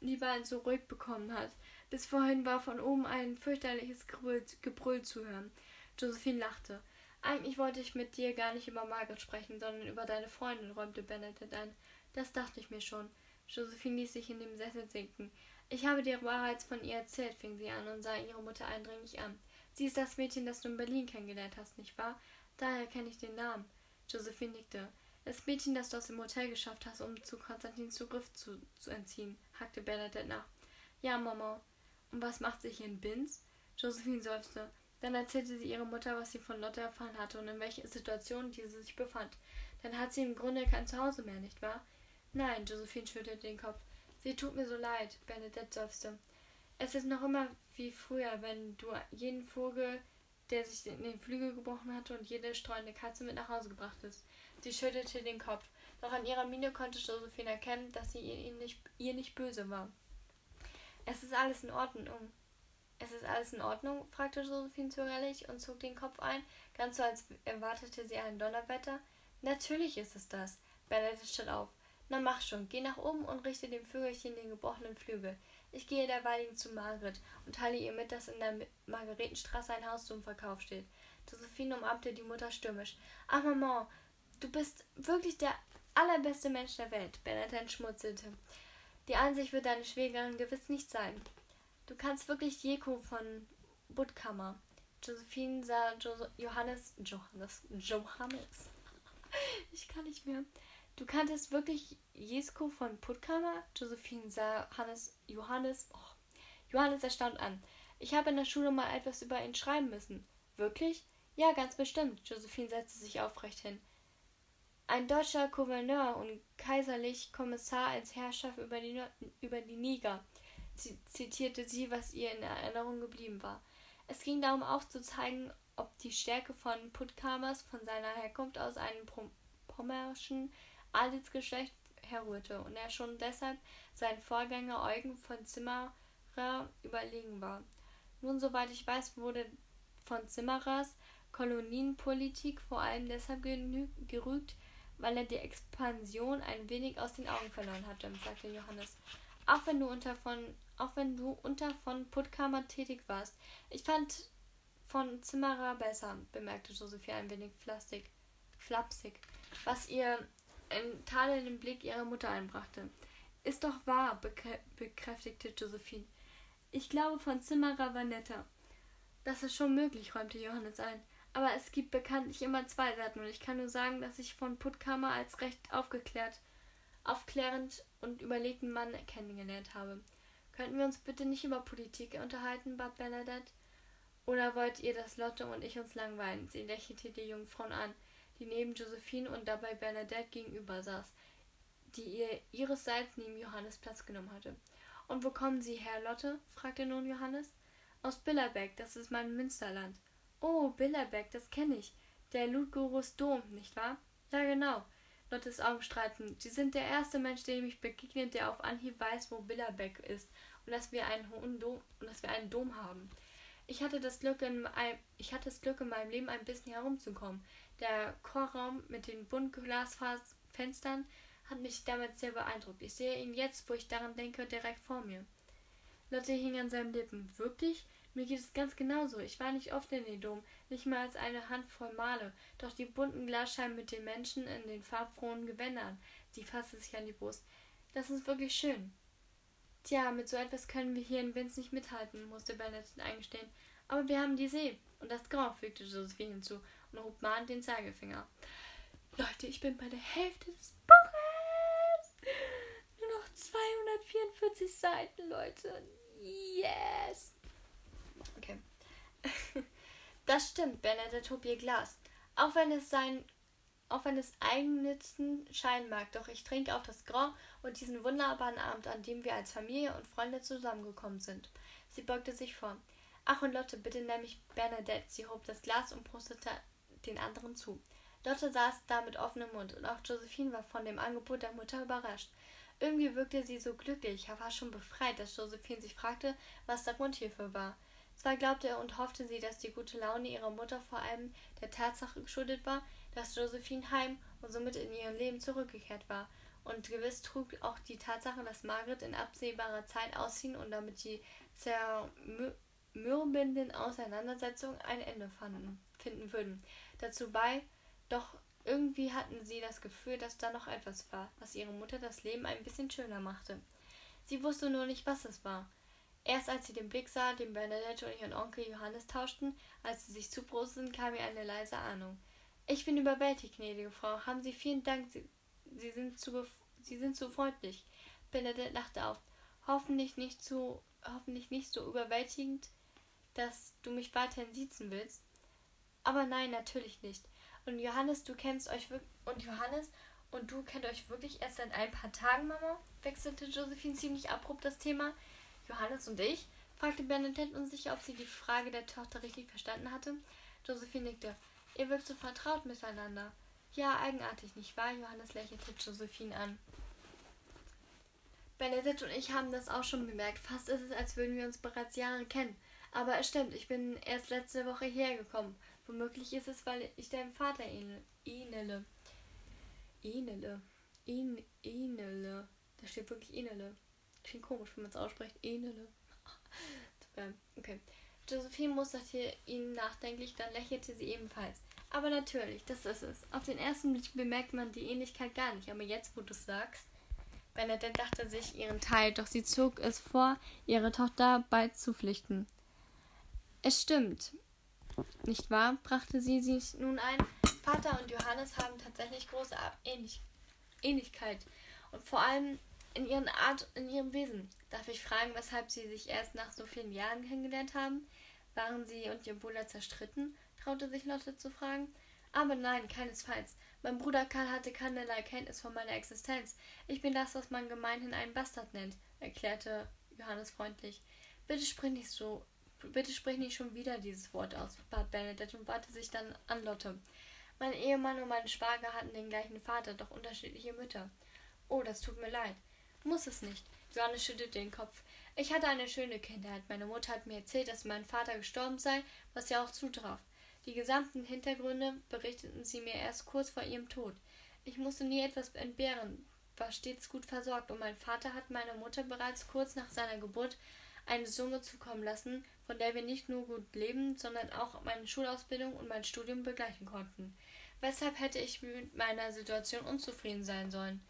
die beiden so ruhig bekommen hat. Bis vorhin war von oben ein fürchterliches Gebrüll, Gebrüll zu hören. Josephine lachte. Eigentlich wollte ich mit dir gar nicht über Margaret sprechen, sondern über deine Freundin, räumte Bernadette ein. Das dachte ich mir schon. Josephine ließ sich in dem Sessel sinken. Ich habe dir bereits von ihr erzählt, fing sie an und sah ihre Mutter eindringlich an. Sie ist das Mädchen, das du in Berlin kennengelernt hast, nicht wahr? Daher kenne ich den Namen. Josephine nickte. Das Mädchen, das du aus dem Hotel geschafft hast, um zu Konstantin Zugriff zu, zu entziehen, hackte Bernadette nach. Ja, Mama. Und was macht sie hier in Binz? Josephine seufzte. Dann erzählte sie ihrer Mutter, was sie von Lotte erfahren hatte und in welcher Situation diese sich befand. Dann hat sie im Grunde kein Zuhause mehr, nicht wahr? Nein, Josephine schüttelte den Kopf. Sie tut mir so leid, Bernadette seufzte. Es ist noch immer wie früher, wenn du jeden Vogel, der sich in den Flügel gebrochen hatte, und jede streunende Katze mit nach Hause gebracht ist. Sie schüttelte den Kopf. Doch an ihrer Miene konnte Josephine erkennen, dass sie ihr nicht, ihr nicht böse war. Es ist alles in Ordnung, es ist alles in Ordnung? fragte Josephine zögerlich und zog den Kopf ein, ganz so als erwartete sie ein Donnerwetter. Natürlich ist es das. Bernadette stand auf. Na mach schon, geh nach oben und richte dem Vögelchen den gebrochenen Flügel. Ich gehe derweiligen zu Margret und teile ihr mit, dass in der Margaretenstraße ein Haus zum Verkauf steht. Josephine umarmte die Mutter stürmisch. Ach, Maman, du bist wirklich der allerbeste Mensch der Welt, Bernadette schmutzelte. Die Ansicht wird deine Schwägerin gewiss nicht sein. Du kannst wirklich Jeko von Buttkammer. Josephine sah jo Johannes. Johannes. Johannes. ich kann nicht mehr. Du kanntest wirklich Jesko von Puttkammer? Josephine sah Hannes, Johannes, oh, Johannes erstaunt an. Ich habe in der Schule mal etwas über ihn schreiben müssen. Wirklich? Ja, ganz bestimmt. Josephine setzte sich aufrecht hin. Ein deutscher Gouverneur und kaiserlich Kommissar als Herrschaft über die, über die Niger zitierte sie, was ihr in Erinnerung geblieben war. Es ging darum aufzuzeigen, ob die Stärke von Puttkamers von seiner Herkunft aus einem pommerschen Adelsgeschlecht herrührte und er schon deshalb sein Vorgänger Eugen von Zimmerer überlegen war. Nun, soweit ich weiß, wurde von Zimmerers Kolonienpolitik vor allem deshalb gerügt, weil er die Expansion ein wenig aus den Augen verloren hatte, sagte Johannes. Auch wenn du unter von auch wenn du unter von Puttkammer tätig warst. Ich fand von Zimmerer besser, bemerkte Josephine ein wenig flassig, flapsig, was ihr einen tadelnden Blick ihrer Mutter einbrachte. Ist doch wahr, bekräftigte Josephine. Ich glaube, von Zimmerer war netter. Das ist schon möglich, räumte Johannes ein. Aber es gibt bekanntlich immer zwei Seiten und ich kann nur sagen, dass ich von Puttkammer als recht aufgeklärt, aufklärend und überlegten Mann kennengelernt habe. Könnten wir uns bitte nicht über Politik unterhalten, bat Bernadette. Oder wollt ihr, dass Lotte und ich uns langweilen? Sie lächelte die Jungfrauen an, die neben Josephine und dabei Bernadette gegenüber saß, die ihr ihresseits neben Johannes Platz genommen hatte. Und wo kommen Sie her, Lotte? fragte nun Johannes. Aus Billerbeck, das ist mein Münsterland. Oh, Billerbeck, das kenne ich. Der Ludgorus Dom, nicht wahr? Ja, genau. Lottes Augen streiten. Sie sind der erste Mensch, dem ich begegnet, der auf Anhieb weiß, wo Billerbeck ist und dass wir einen hohen Dom und dass wir einen Dom haben. Ich hatte das Glück in ich hatte das Glück in meinem Leben ein bisschen herumzukommen. Der Chorraum mit den Buntglasfenstern hat mich damals sehr beeindruckt. Ich sehe ihn jetzt, wo ich daran denke, direkt vor mir. Lotte hing an seinen Lippen. Wirklich? Mir geht es ganz genauso. Ich war nicht oft in den Dom, nicht mal als eine Handvoll Male. Doch die bunten Glasscheiben mit den Menschen in den farbfrohen Gewändern, sie fasste sich an die Brust. Das ist wirklich schön. Tja, mit so etwas können wir hier in Vince nicht mithalten, musste Bernadette eingestehen. Aber wir haben die See. Und das Grau, fügte Josephine hinzu und hob mahnend den Zeigefinger. Leute, ich bin bei der Hälfte des Buches. Nur noch 244 Seiten, Leute. Yes. Okay. Das stimmt, Bernadette hob ihr Glas. Auch wenn es sein auch wenn es eigennützen scheinen mag, doch ich trinke auf das Grand und diesen wunderbaren Abend, an dem wir als Familie und Freunde zusammengekommen sind. Sie beugte sich vor. Ach, und Lotte, bitte nenn mich Bernadette. Sie hob das Glas und prostete den anderen zu. Lotte saß da mit offenem Mund, und auch Josephine war von dem Angebot der Mutter überrascht. Irgendwie wirkte sie so glücklich, er war schon befreit, dass Josephine sich fragte, was der Grund hierfür war. Zwar glaubte und hoffte sie, dass die gute Laune ihrer Mutter vor allem der Tatsache geschuldet war, dass Josephine heim und somit in ihr Leben zurückgekehrt war. Und gewiss trug auch die Tatsache, dass Margaret in absehbarer Zeit ausziehen und damit die zermürbenden Auseinandersetzungen ein Ende fanden, finden würden. Dazu bei, doch irgendwie hatten sie das Gefühl, dass da noch etwas war, was ihre Mutter das Leben ein bisschen schöner machte. Sie wusste nur nicht, was es war. Erst als sie den Blick sah, den Bernadette und ihren Onkel Johannes tauschten, als sie sich zuprosteten, kam ihr eine leise Ahnung. Ich bin überwältigt, gnädige Frau. Haben Sie vielen Dank. Sie, Sie, sind, zu, Sie sind so freundlich. Bernadette lachte auf. Hoffentlich nicht, zu, hoffentlich nicht so überwältigend, dass du mich weiterhin siezen willst. Aber nein, natürlich nicht. Und Johannes, du kennst euch. Und Johannes und du kennt euch wirklich erst seit ein paar Tagen, Mama? wechselte Josephine ziemlich abrupt das Thema. Johannes und ich? fragte Bernadette unsicher, ob sie die Frage der Tochter richtig verstanden hatte. Josephine nickte. Ihr wirkt so vertraut miteinander. Ja, eigenartig, nicht wahr? Johannes lächelte Josephine an. Benedikt und ich haben das auch schon bemerkt. Fast ist es, als würden wir uns bereits Jahre kennen. Aber es stimmt, ich bin erst letzte Woche hergekommen. Womöglich ist es, weil ich deinem Vater ähnele. Ähnele. Ähnele. Da steht wirklich ähnele. Klingt komisch, wenn man es ausspricht. Ähnele. Okay. Josephine musterte ihn nachdenklich, dann lächelte sie ebenfalls. Aber natürlich, das ist es. Auf den ersten Blick bemerkt man die Ähnlichkeit gar nicht, aber jetzt, wo du es sagst. Bernadette dachte sich ihren Teil, doch sie zog es vor, ihre Tochter beizupflichten. Es stimmt, nicht wahr? brachte sie sich nun ein. Vater und Johannes haben tatsächlich große Ähnlich Ähnlichkeit und vor allem in ihren Art, in ihrem Wesen. Darf ich fragen, weshalb sie sich erst nach so vielen Jahren kennengelernt haben? Waren sie und ihr Bruder zerstritten? Traute sich Lotte zu fragen. Aber nein, keinesfalls. Mein Bruder Karl hatte keinerlei Kenntnis von meiner Existenz. Ich bin das, was man gemeinhin einen Bastard nennt, erklärte Johannes freundlich. Bitte sprich nicht so. Bitte sprich nicht schon wieder dieses Wort aus, bat Bernadette und wandte sich dann an Lotte. Mein Ehemann und mein Schwager hatten den gleichen Vater, doch unterschiedliche Mütter. Oh, das tut mir leid. Muss es nicht. Johannes schüttelte den Kopf. Ich hatte eine schöne Kindheit. Meine Mutter hat mir erzählt, dass mein Vater gestorben sei, was ja auch zutraf. Die gesamten Hintergründe berichteten sie mir erst kurz vor ihrem Tod. Ich musste nie etwas entbehren, war stets gut versorgt, und mein Vater hat meiner Mutter bereits kurz nach seiner Geburt eine Summe zukommen lassen, von der wir nicht nur gut leben, sondern auch meine Schulausbildung und mein Studium begleichen konnten. Weshalb hätte ich mit meiner Situation unzufrieden sein sollen?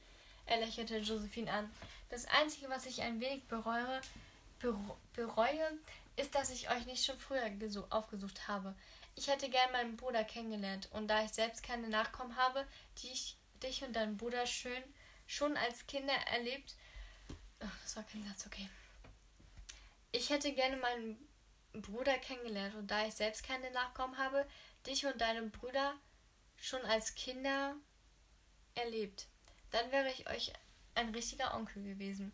Er lächelte Josephine an. Das Einzige, was ich ein wenig bereue, bereue ist, dass ich euch nicht schon früher aufgesucht habe. Ich hätte gern meinen Bruder kennengelernt, und da ich selbst keine Nachkommen habe, die ich dich und deinen Bruder schön schon als Kinder erlebt. Ach, das war kein Satz, okay. Ich hätte gerne meinen Bruder kennengelernt und da ich selbst keine Nachkommen habe, dich und deine Brüder schon als Kinder erlebt. Dann wäre ich euch ein richtiger Onkel gewesen.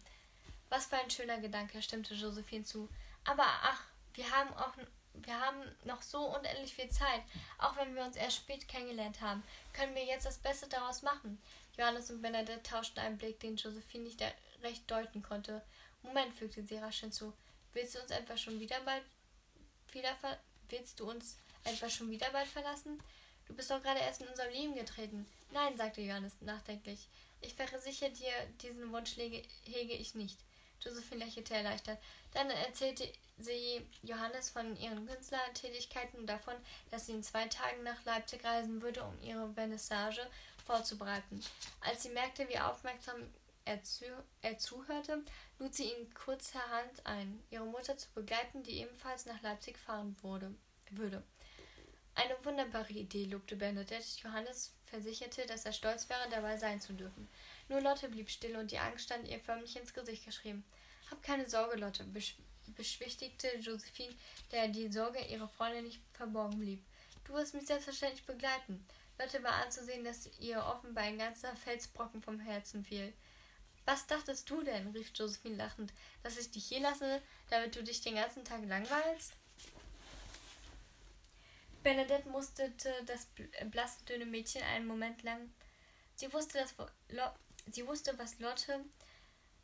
Was für ein schöner Gedanke, stimmte Josephine zu. Aber ach, wir haben auch wir haben noch so unendlich viel Zeit. Auch wenn wir uns erst spät kennengelernt haben, können wir jetzt das Beste daraus machen. Johannes und Bernadette tauschten einen Blick, den Josephine nicht recht deuten konnte. Moment, fügte sie rasch hinzu. Willst du uns etwa schon wieder bald wieder ver willst du uns etwa schon wieder bald verlassen? Du bist doch gerade erst in unser Leben getreten. Nein, sagte Johannes nachdenklich. Ich versichere dir, diesen Wunsch hege ich nicht. Josephine lächelte erleichtert. Dann erzählte sie Johannes von ihren Künstlertätigkeiten und davon, dass sie in zwei Tagen nach Leipzig reisen würde, um ihre Vernissage vorzubereiten. Als sie merkte, wie aufmerksam er, zu, er zuhörte, lud sie ihn kurzerhand ein, ihre Mutter zu begleiten, die ebenfalls nach Leipzig fahren wurde, würde. Eine wunderbare Idee, lobte Bernadette. Johannes versicherte, dass er stolz wäre, dabei sein zu dürfen. Nur Lotte blieb still und die Angst stand ihr förmlich ins Gesicht geschrieben. Hab keine Sorge, Lotte, besch beschwichtigte Josephine, der die Sorge ihrer Freundin nicht verborgen blieb. Du wirst mich selbstverständlich begleiten. Lotte war anzusehen, dass ihr offenbar ein ganzer Felsbrocken vom Herzen fiel. Was dachtest du denn? rief Josephine lachend, dass ich dich hier lasse, damit du dich den ganzen Tag langweilst? Bernadette musterte das blasse, dünne Mädchen einen Moment lang. Sie wusste, dass Sie wusste, was Lotte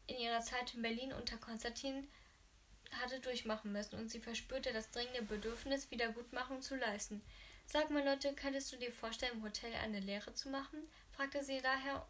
in ihrer Zeit in Berlin unter Konstantin hatte durchmachen müssen und sie verspürte das dringende Bedürfnis, Wiedergutmachung zu leisten. Sag mal, Lotte, könntest du dir vorstellen, im Hotel eine Lehre zu machen? fragte sie daher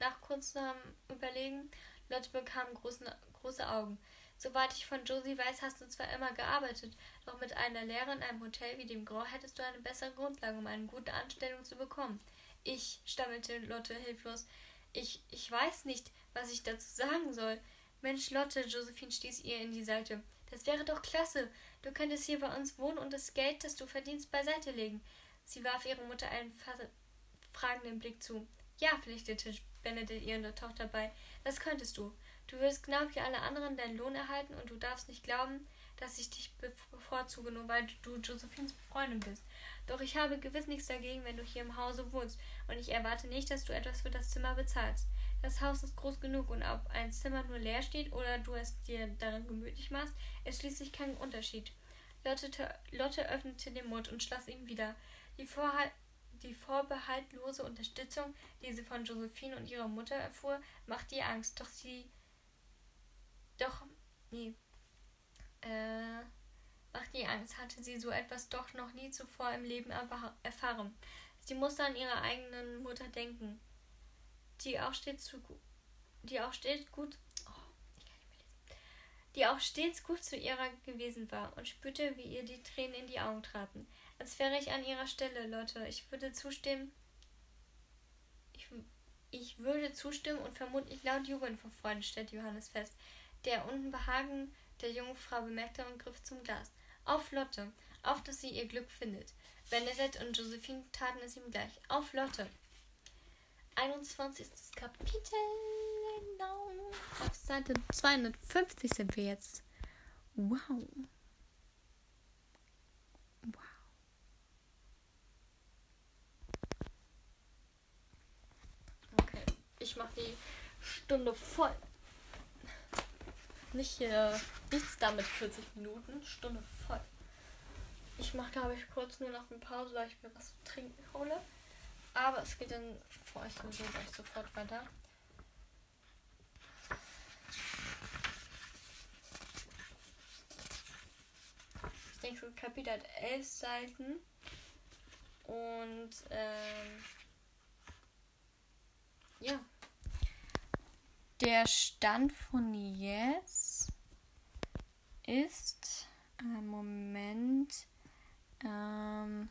nach kurzem Überlegen. Lotte bekam großen, große Augen. Soweit ich von Josie weiß, hast du zwar immer gearbeitet, doch mit einer Lehre in einem Hotel wie dem Grau hättest du eine bessere Grundlage, um eine gute Anstellung zu bekommen. Ich, stammelte Lotte hilflos, ich, ich weiß nicht, was ich dazu sagen soll. Mensch, Lotte, Josephine stieß ihr in die Seite. Das wäre doch klasse. Du könntest hier bei uns wohnen und das Geld, das du verdienst, beiseite legen. Sie warf ihrer Mutter einen fragenden Blick zu. Ja, pflichtete Benedikt ihre Tochter bei. Das könntest du. Du würdest genau wie alle anderen deinen Lohn erhalten und du darfst nicht glauben, dass ich dich bevorzuge, nur weil du Josephines Freundin bist. Doch ich habe gewiss nichts dagegen, wenn du hier im Hause wohnst, und ich erwarte nicht, dass du etwas für das Zimmer bezahlst. Das Haus ist groß genug, und ob ein Zimmer nur leer steht oder du es dir darin gemütlich machst, ist schließlich kein Unterschied. Lotte, Lotte öffnete den Mund und schloss ihn wieder. Die, die vorbehaltlose Unterstützung, die sie von Josephine und ihrer Mutter erfuhr, machte ihr Angst, doch sie. Doch. Nee. Äh macht die Angst, hatte sie so etwas doch noch nie zuvor im Leben erfahren. Sie musste an ihre eigenen Mutter denken, die auch stets zu, die auch stets gut, oh, die auch stets gut zu ihrer gewesen war und spürte, wie ihr die Tränen in die Augen traten. Als wäre ich an ihrer Stelle, Leute. Ich würde zustimmen. Ich, ich würde zustimmen und vermutlich laut jubeln vor Freude, stellte Johannes fest, der Unbehagen der jungen Frau bemerkte und griff zum Glas. Auf Lotte, auf dass sie ihr Glück findet. Bernadette und Josephine taten es ihm gleich. Auf Lotte. 21. Kapitel. Genau. Auf Seite 250 sind wir jetzt. Wow. Wow. Okay, ich mache die Stunde voll. Nicht äh, nichts damit 40 Minuten, Stunde. Ich mache, glaube ich, kurz nur noch eine Pause, weil ich mir was zu trinken hole. Aber es geht dann für euch sowieso gleich sofort weiter. Ich denke, das Kapitel hat elf Seiten. Und ähm, ja. Der Stand von Yes ist ein Moment, ähm,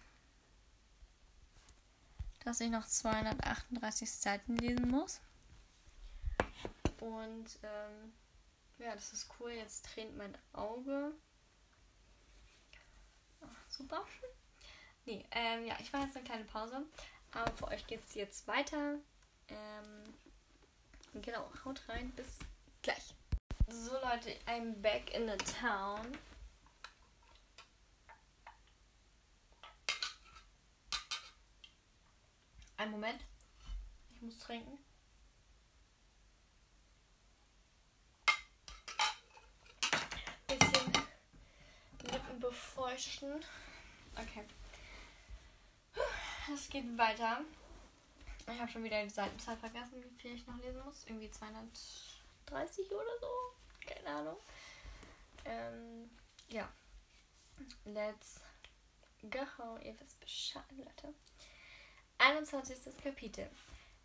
dass ich noch 238 Seiten lesen muss. Und ähm, ja, das ist cool. Jetzt tränt mein Auge. Ach, super. Nee, ähm, ja, ich mache jetzt eine kleine Pause. Aber für euch geht es jetzt weiter. Ähm, Genau, haut rein, bis gleich. So Leute, I'm back in the town. Einen Moment. Ich muss trinken. Bisschen Lippen befeuchten. Okay. Es geht weiter. Ich habe schon wieder die Seitenzahl vergessen, wie viel ich noch lesen muss. Irgendwie 230 oder so. Keine Ahnung. Ähm, ja. Let's go. Ihr wisst Bescheid, Leute. 21. Kapitel.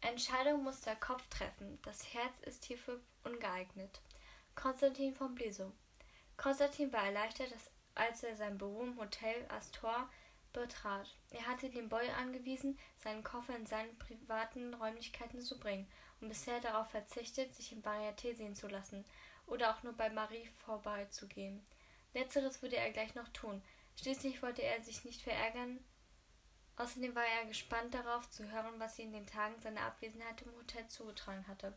Entscheidung muss der Kopf treffen. Das Herz ist hierfür ungeeignet. Konstantin von Blesow. Konstantin war erleichtert, dass, als er sein Büro im Hotel Astor betrat. Er hatte den Boy angewiesen, seinen Koffer in seine privaten Räumlichkeiten zu bringen und bisher darauf verzichtet, sich im Varieté sehen zu lassen oder auch nur bei Marie vorbeizugehen. Letzteres würde er gleich noch tun. Schließlich wollte er sich nicht verärgern. Außerdem war er gespannt darauf zu hören, was sie in den Tagen seiner Abwesenheit im Hotel zugetragen hatte.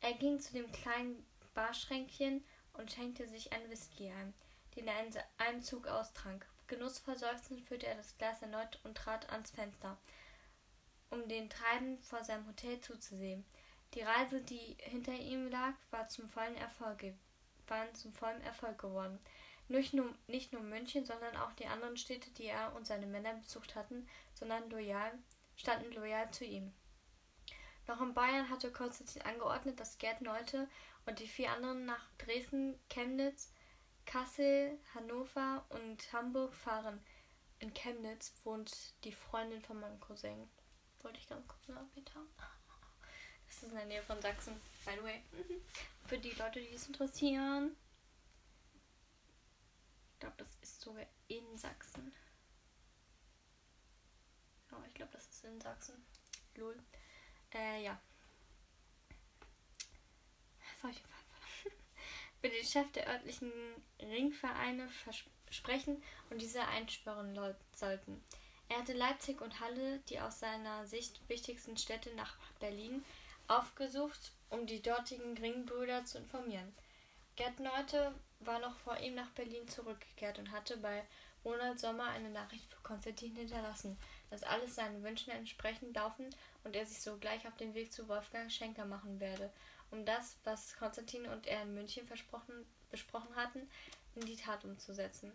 Er ging zu dem kleinen Barschränkchen und schenkte sich einen Whisky ein, den er in einem Zug austrank. Genussvoll seufzend füllte er das Glas erneut und trat ans Fenster, um den Treiben vor seinem Hotel zuzusehen. Die Reise, die hinter ihm lag, war zum vollen Erfolg, waren zum vollen Erfolg geworden. Nicht nur, nicht nur München, sondern auch die anderen Städte, die er und seine Männer besucht hatten, sondern loyal, standen loyal zu ihm. Noch in Bayern hatte Konstantin angeordnet, dass Gerd Neute und die vier anderen nach Dresden, Chemnitz, Kassel, Hannover und Hamburg fahren. In Chemnitz wohnt die Freundin von meinem Cousin. Wollte ich ganz kurz erwähnt haben. Das ist in der Nähe von Sachsen, by the way. Für die Leute, die es interessieren. Glaube, das ist sogar in Sachsen. Ja, ich glaube, das ist in Sachsen. Lol. Äh, ja. Für den Chef der örtlichen Ringvereine versprechen und diese einschwören sollten. Er hatte Leipzig und Halle, die aus seiner Sicht wichtigsten Städte nach Berlin, aufgesucht, um die dortigen Ringbrüder zu informieren. Gerd Neute war noch vor ihm nach Berlin zurückgekehrt und hatte bei Ronald Sommer eine Nachricht für Konstantin hinterlassen, dass alles seinen Wünschen entsprechend laufen und er sich sogleich auf den Weg zu Wolfgang Schenker machen werde, um das, was Konstantin und er in München besprochen hatten, in die Tat umzusetzen.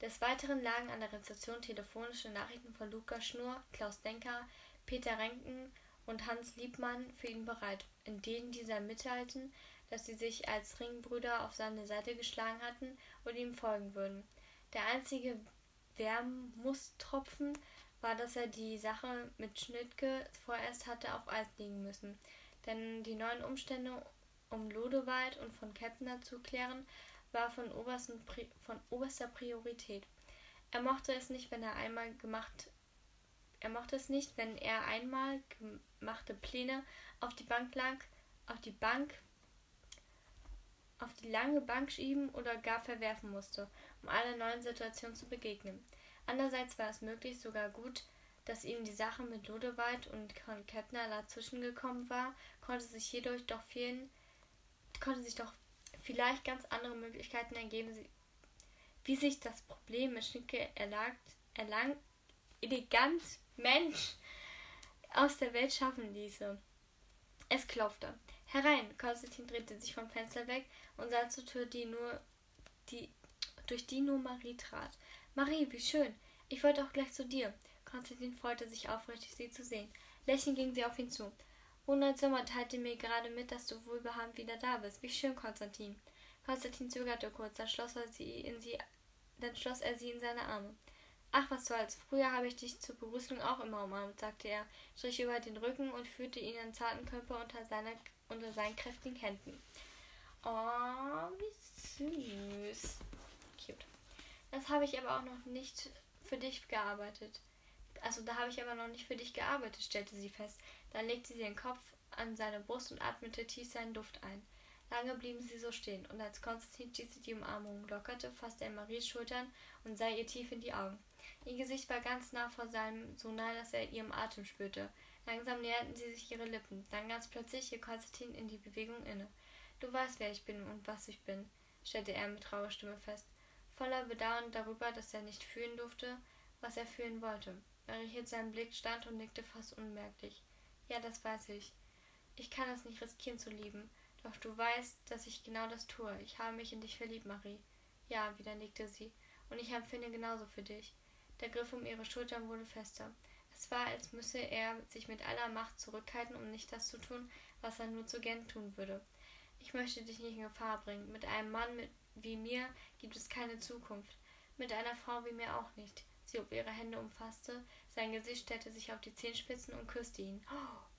Des Weiteren lagen an der Rezeption telefonische Nachrichten von Lukas Schnur, Klaus Denker, Peter Renken und Hans Liebmann für ihn bereit, in denen dieser mitteilten, dass sie sich als Ringbrüder auf seine Seite geschlagen hatten und ihm folgen würden. Der einzige Wermustropfen war, dass er die Sache mit Schnittke vorerst hatte auf Eis legen müssen, denn die neuen Umstände um Lodewald und von Keppner zu klären, war von, von oberster Priorität. Er mochte es nicht, wenn er einmal gemacht er mochte es nicht, wenn er einmal gemachte Pläne auf die Bank lag, auf die Bank, auf die lange Bank schieben oder gar verwerfen musste, um einer neuen Situation zu begegnen. Andererseits war es möglich, sogar gut, dass ihm die Sache mit Lodewald und Con Kettner dazwischen gekommen war, konnte sich hierdurch doch vielen, konnte sich doch vielleicht ganz andere Möglichkeiten ergeben, wie sich das Problem mit Schnicke erlangt, erlangt, elegant Mensch aus der Welt schaffen ließe. Es klopfte. Herein! Konstantin drehte sich vom Fenster weg und sah zur Tür, die nur die durch die nur Marie trat. Marie, wie schön! Ich wollte auch gleich zu dir. Konstantin freute sich aufrichtig, sie zu sehen. Lächelnd ging sie auf ihn zu. Ronald Sommer teilte mir gerade mit, dass du wohlbehabend wieder da bist. Wie schön, Konstantin. Konstantin zögerte kurz, dann schloss er sie in sie, dann schloss er sie in seine Arme. Ach, was soll's. Früher habe ich dich zur Begrüßung auch immer umarmt, sagte er, strich über den Rücken und führte ihren zarten Körper unter, seiner, unter seinen kräftigen Händen. Oh, wie süß. Cute. Das habe ich aber auch noch nicht für dich gearbeitet. Also da habe ich aber noch nicht für dich gearbeitet, stellte sie fest. Dann legte sie den Kopf an seine Brust und atmete tief seinen Duft ein. Lange blieben sie so stehen, und als Konstantin diese die Umarmung lockerte, fasste er Maries Schultern und sah ihr tief in die Augen. Ihr Gesicht war ganz nah vor seinem, so nah, dass er ihrem Atem spürte. Langsam näherten sie sich ihre Lippen. Dann ganz plötzlich hielt Konstantin in die Bewegung inne. Du weißt, wer ich bin und was ich bin, stellte er mit rauer Stimme fest, voller Bedauern darüber, dass er nicht fühlen durfte, was er fühlen wollte. Marie hielt seinen Blick stand und nickte fast unmerklich. Ja, das weiß ich. Ich kann es nicht riskieren zu lieben. Doch du weißt, dass ich genau das tue. Ich habe mich in dich verliebt, Marie. Ja, wieder nickte sie. Und ich empfinde genauso für dich. Der Griff um ihre Schultern wurde fester. Es war, als müsse er sich mit aller Macht zurückhalten, um nicht das zu tun, was er nur zu gern tun würde. Ich möchte dich nicht in Gefahr bringen. Mit einem Mann mit, wie mir gibt es keine Zukunft. Mit einer Frau wie mir auch nicht. Sie ob ihre Hände umfasste, sein Gesicht stellte sich auf die Zehenspitzen und küsste ihn.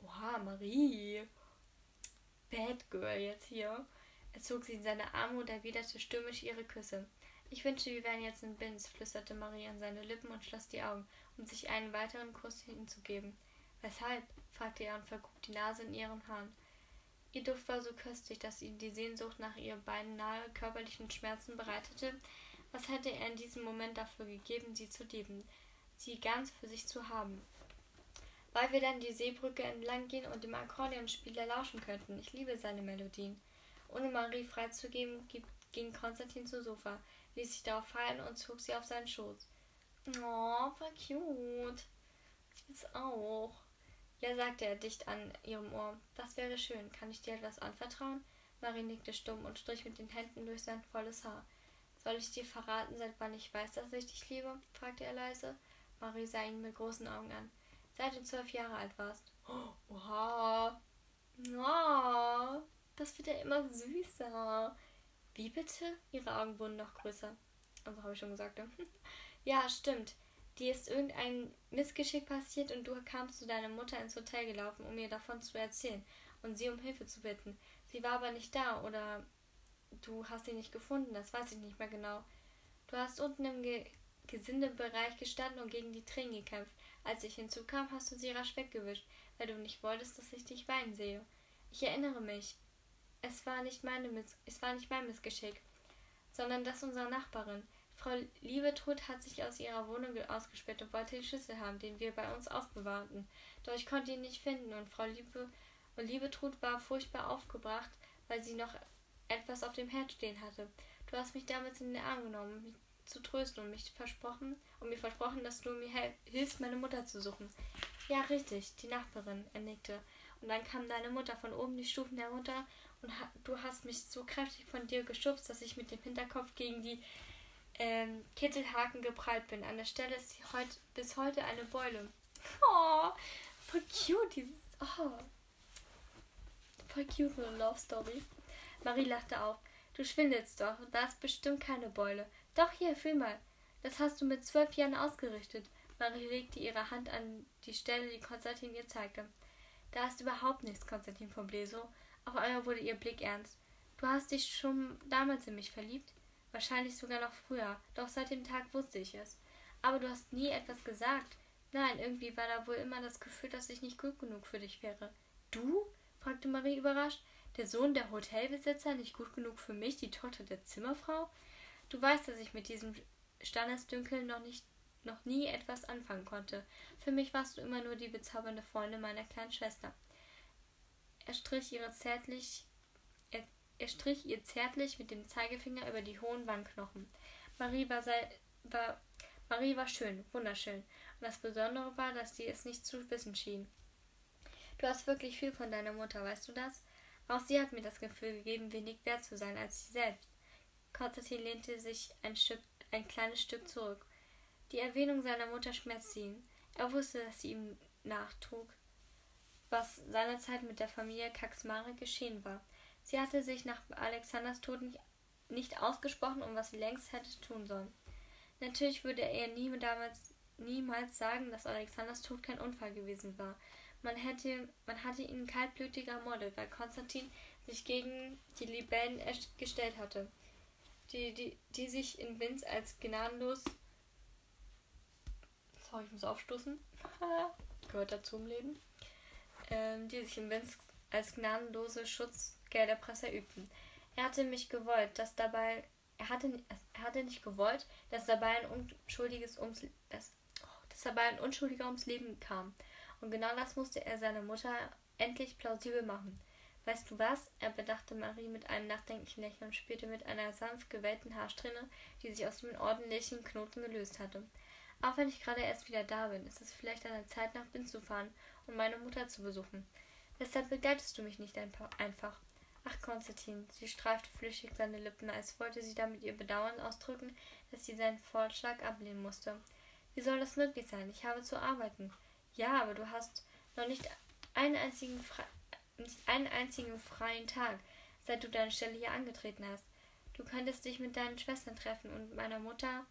Oha, Marie! Bad Girl jetzt hier. Er zog sie in seine Arme und erwiderte stürmisch ihre Küsse. Ich wünschte, wir wären jetzt in Binz, flüsterte Marie an seine Lippen und schloss die Augen, um sich einen weiteren Kuss hinzugeben. Weshalb? fragte er und vergrub die Nase in ihren Haaren. Ihr Duft war so köstlich, dass ihm die Sehnsucht nach ihr beinahe körperlichen Schmerzen bereitete. Was hätte er in diesem Moment dafür gegeben, sie zu lieben, sie ganz für sich zu haben? Weil wir dann die Seebrücke entlang gehen und dem Akkordeonspieler lauschen könnten. Ich liebe seine Melodien. Ohne Marie freizugeben, ging Konstantin zum Sofa ließ sich darauf fallen und zog sie auf seinen Schoß. Oh, voll cute. Will's auch. Ja, sagte er dicht an ihrem Ohr. Das wäre schön. Kann ich dir etwas anvertrauen? Marie nickte stumm und strich mit den Händen durch sein volles Haar. Soll ich dir verraten, seit wann ich weiß, dass ich dich liebe? fragte er leise. Marie sah ihn mit großen Augen an. Seit du zwölf Jahre alt warst. Oh, oha. Oh, das wird ja immer süßer. Wie bitte? Ihre Augen wurden noch größer. Also habe ich schon gesagt. Ne? ja, stimmt. Dir ist irgendein Missgeschick passiert und du kamst zu deiner Mutter ins Hotel gelaufen, um ihr davon zu erzählen und sie um Hilfe zu bitten. Sie war aber nicht da oder du hast sie nicht gefunden, das weiß ich nicht mehr genau. Du hast unten im Ge Gesindebereich gestanden und gegen die Tränen gekämpft. Als ich hinzukam, hast du sie rasch weggewischt, weil du nicht wolltest, dass ich dich weinen sehe. Ich erinnere mich. Es war nicht, meine Miss es war nicht mein Missgeschick, sondern das unserer Nachbarin. Frau Liebetrud hat sich aus ihrer Wohnung ausgesperrt und wollte den Schlüssel haben, den wir bei uns aufbewahrten. Doch ich konnte ihn nicht finden und Frau Liebe und Liebetrud war furchtbar aufgebracht, weil sie noch etwas auf dem Herd stehen hatte. Du hast mich damals in den Arm genommen, mich zu trösten und mich versprochen und mir versprochen, dass du mir hilfst, meine Mutter zu suchen. Ja, richtig, die Nachbarin, er nickte. Und dann kam deine Mutter von oben die Stufen herunter und ha du hast mich so kräftig von dir geschubst, dass ich mit dem Hinterkopf gegen die ähm, Kittelhaken geprallt bin. An der Stelle ist heut, bis heute eine Beule. Oh, voll cute, dieses. Oh. Voll cute, so Love Story. Marie lachte auf. Du schwindelst doch, da ist bestimmt keine Beule. Doch hier, fühl mal. Das hast du mit zwölf Jahren ausgerichtet. Marie legte ihre Hand an die Stelle, die Konstantin ihr zeigte. Da ist überhaupt nichts, Konstantin von Bleso. Auf einmal wurde ihr Blick ernst. Du hast dich schon damals in mich verliebt? Wahrscheinlich sogar noch früher, doch seit dem Tag wusste ich es. Aber du hast nie etwas gesagt. Nein, irgendwie war da wohl immer das Gefühl, dass ich nicht gut genug für dich wäre. Du? fragte Marie überrascht. Der Sohn der Hotelbesitzer, nicht gut genug für mich, die Tochter der Zimmerfrau? Du weißt, dass ich mit diesem Standesdünkel noch nicht noch nie etwas anfangen konnte. Für mich warst du immer nur die bezaubernde Freundin meiner kleinen Schwester. Er strich, ihre zärtlich, er, strich ihr zärtlich mit dem Zeigefinger über die hohen Wangenknochen. Marie war, sei, war, Marie war schön, wunderschön. Und das Besondere war, dass sie es nicht zu wissen schien. Du hast wirklich viel von deiner Mutter, weißt du das? Auch sie hat mir das Gefühl gegeben, wenig wert zu sein als sie selbst. Konstantin lehnte sich ein, Stück, ein kleines Stück zurück. Die Erwähnung seiner Mutter schmerzte ihn. Er wusste, dass sie ihm nachtrug, was seinerzeit mit der Familie Kaxmare geschehen war. Sie hatte sich nach Alexanders Tod nicht, nicht ausgesprochen, um was sie längst hätte tun sollen. Natürlich würde er nie damals, niemals sagen, dass Alexanders Tod kein Unfall gewesen war. Man, hätte, man hatte ihn kaltblütig ermordet, weil Konstantin sich gegen die Libellen gestellt hatte, die, die, die sich in Vince als gnadenlos. Sorry, ich muss aufstoßen. Gehört dazu im Leben ähm, die sich im Winz als gnadenlose Schutzgelderpresser übten. Er hatte mich gewollt, dass dabei er hatte, er hatte nicht gewollt, dass dabei ein unschuldiges ums dass, oh, dass dabei ein Unschuldiger ums Leben kam. Und genau das musste er seiner Mutter endlich plausibel machen. Weißt du was? Er bedachte Marie mit einem nachdenklichen Lächeln und spielte mit einer sanft gewellten Haarsträhne, die sich aus dem ordentlichen Knoten gelöst hatte. Auch wenn ich gerade erst wieder da bin, ist es vielleicht an der Zeit, nach Bin zu fahren und meine Mutter zu besuchen. Weshalb begleitest du mich nicht einfach? Ach, Konstantin, sie streifte flüchtig seine Lippen, als wollte sie damit ihr Bedauern ausdrücken, dass sie seinen Vorschlag ablehnen musste. Wie soll das möglich sein? Ich habe zu arbeiten. Ja, aber du hast noch nicht einen einzigen, Fre nicht einen einzigen freien Tag, seit du deine Stelle hier angetreten hast. Du könntest dich mit deinen Schwestern treffen und meiner Mutter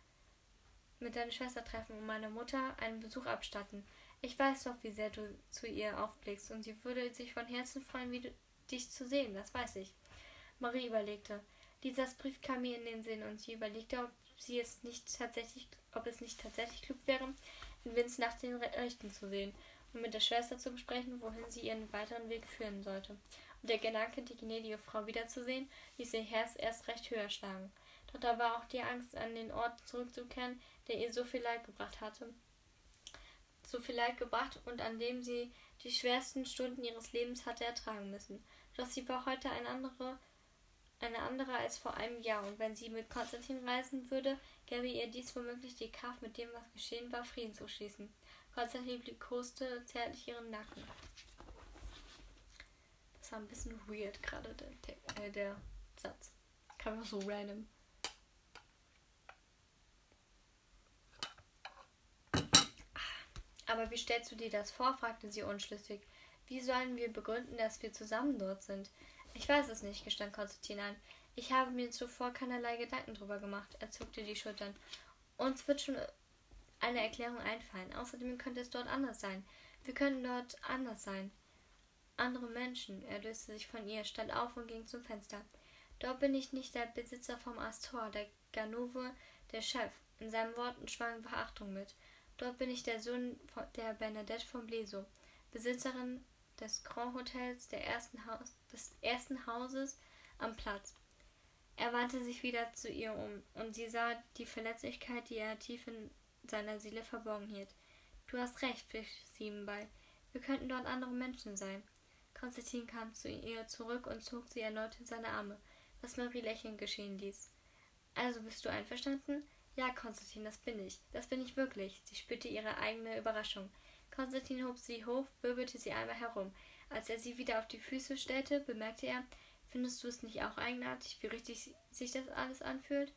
mit deiner Schwester treffen und meiner Mutter einen Besuch abstatten. Ich weiß doch, wie sehr du zu ihr aufblickst, und sie würde sich von Herzen freuen, wie du, dich zu sehen, das weiß ich. Marie überlegte. Lisas Brief kam mir in den Sinn, und sie überlegte, ob sie es nicht tatsächlich, ob es nicht tatsächlich klug wäre, in Vince nach den Rechten zu sehen und mit der Schwester zu besprechen, wohin sie ihren weiteren Weg führen sollte. Und der Gedanke, die gnädige Frau wiederzusehen, ließ ihr Herz erst recht höher schlagen. Doch da war auch die Angst, an den Ort zurückzukehren, der ihr so viel Leid gebracht hatte. So viel Leid gebracht und an dem sie die schwersten Stunden ihres Lebens hatte ertragen müssen. Doch sie war heute eine andere, eine andere als vor einem Jahr, und wenn sie mit Konstantin reisen würde, gäbe ihr dies womöglich die Kraft, mit dem, was geschehen war, Frieden zu schließen. Konstantin koste zärtlich ihren Nacken. Das war ein bisschen weird gerade, der, äh, der Satz. Kam einfach so random. Aber wie stellst du dir das vor? fragte sie unschlüssig. Wie sollen wir begründen, dass wir zusammen dort sind? Ich weiß es nicht, gestand Konstantin ein. Ich habe mir zuvor keinerlei Gedanken drüber gemacht. Er zuckte die Schultern. Uns wird schon eine Erklärung einfallen. Außerdem könnte es dort anders sein. Wir können dort anders sein. Andere Menschen. Er löste sich von ihr, stand auf und ging zum Fenster. Dort bin ich nicht der Besitzer vom Astor, der Ganove, der Chef. In seinen Worten schwang Verachtung mit. Dort bin ich der Sohn der Bernadette von Bleso, Besitzerin des Grand Hotels der ersten Haus, des ersten Hauses am Platz. Er wandte sich wieder zu ihr um, und sie sah die Verletzlichkeit, die er tief in seiner Seele verborgen hielt. Du hast recht, fisch sie ihm bei. Wir könnten dort andere Menschen sein. Konstantin kam zu ihr zurück und zog sie erneut in seine Arme, was Marie lächelnd geschehen ließ. Also bist du einverstanden? Ja, Konstantin, das bin ich. Das bin ich wirklich. Sie spürte ihre eigene Überraschung. Konstantin hob sie hoch, wirbelte sie einmal herum. Als er sie wieder auf die Füße stellte, bemerkte er, findest du es nicht auch eigenartig, wie richtig sich das alles anfühlt?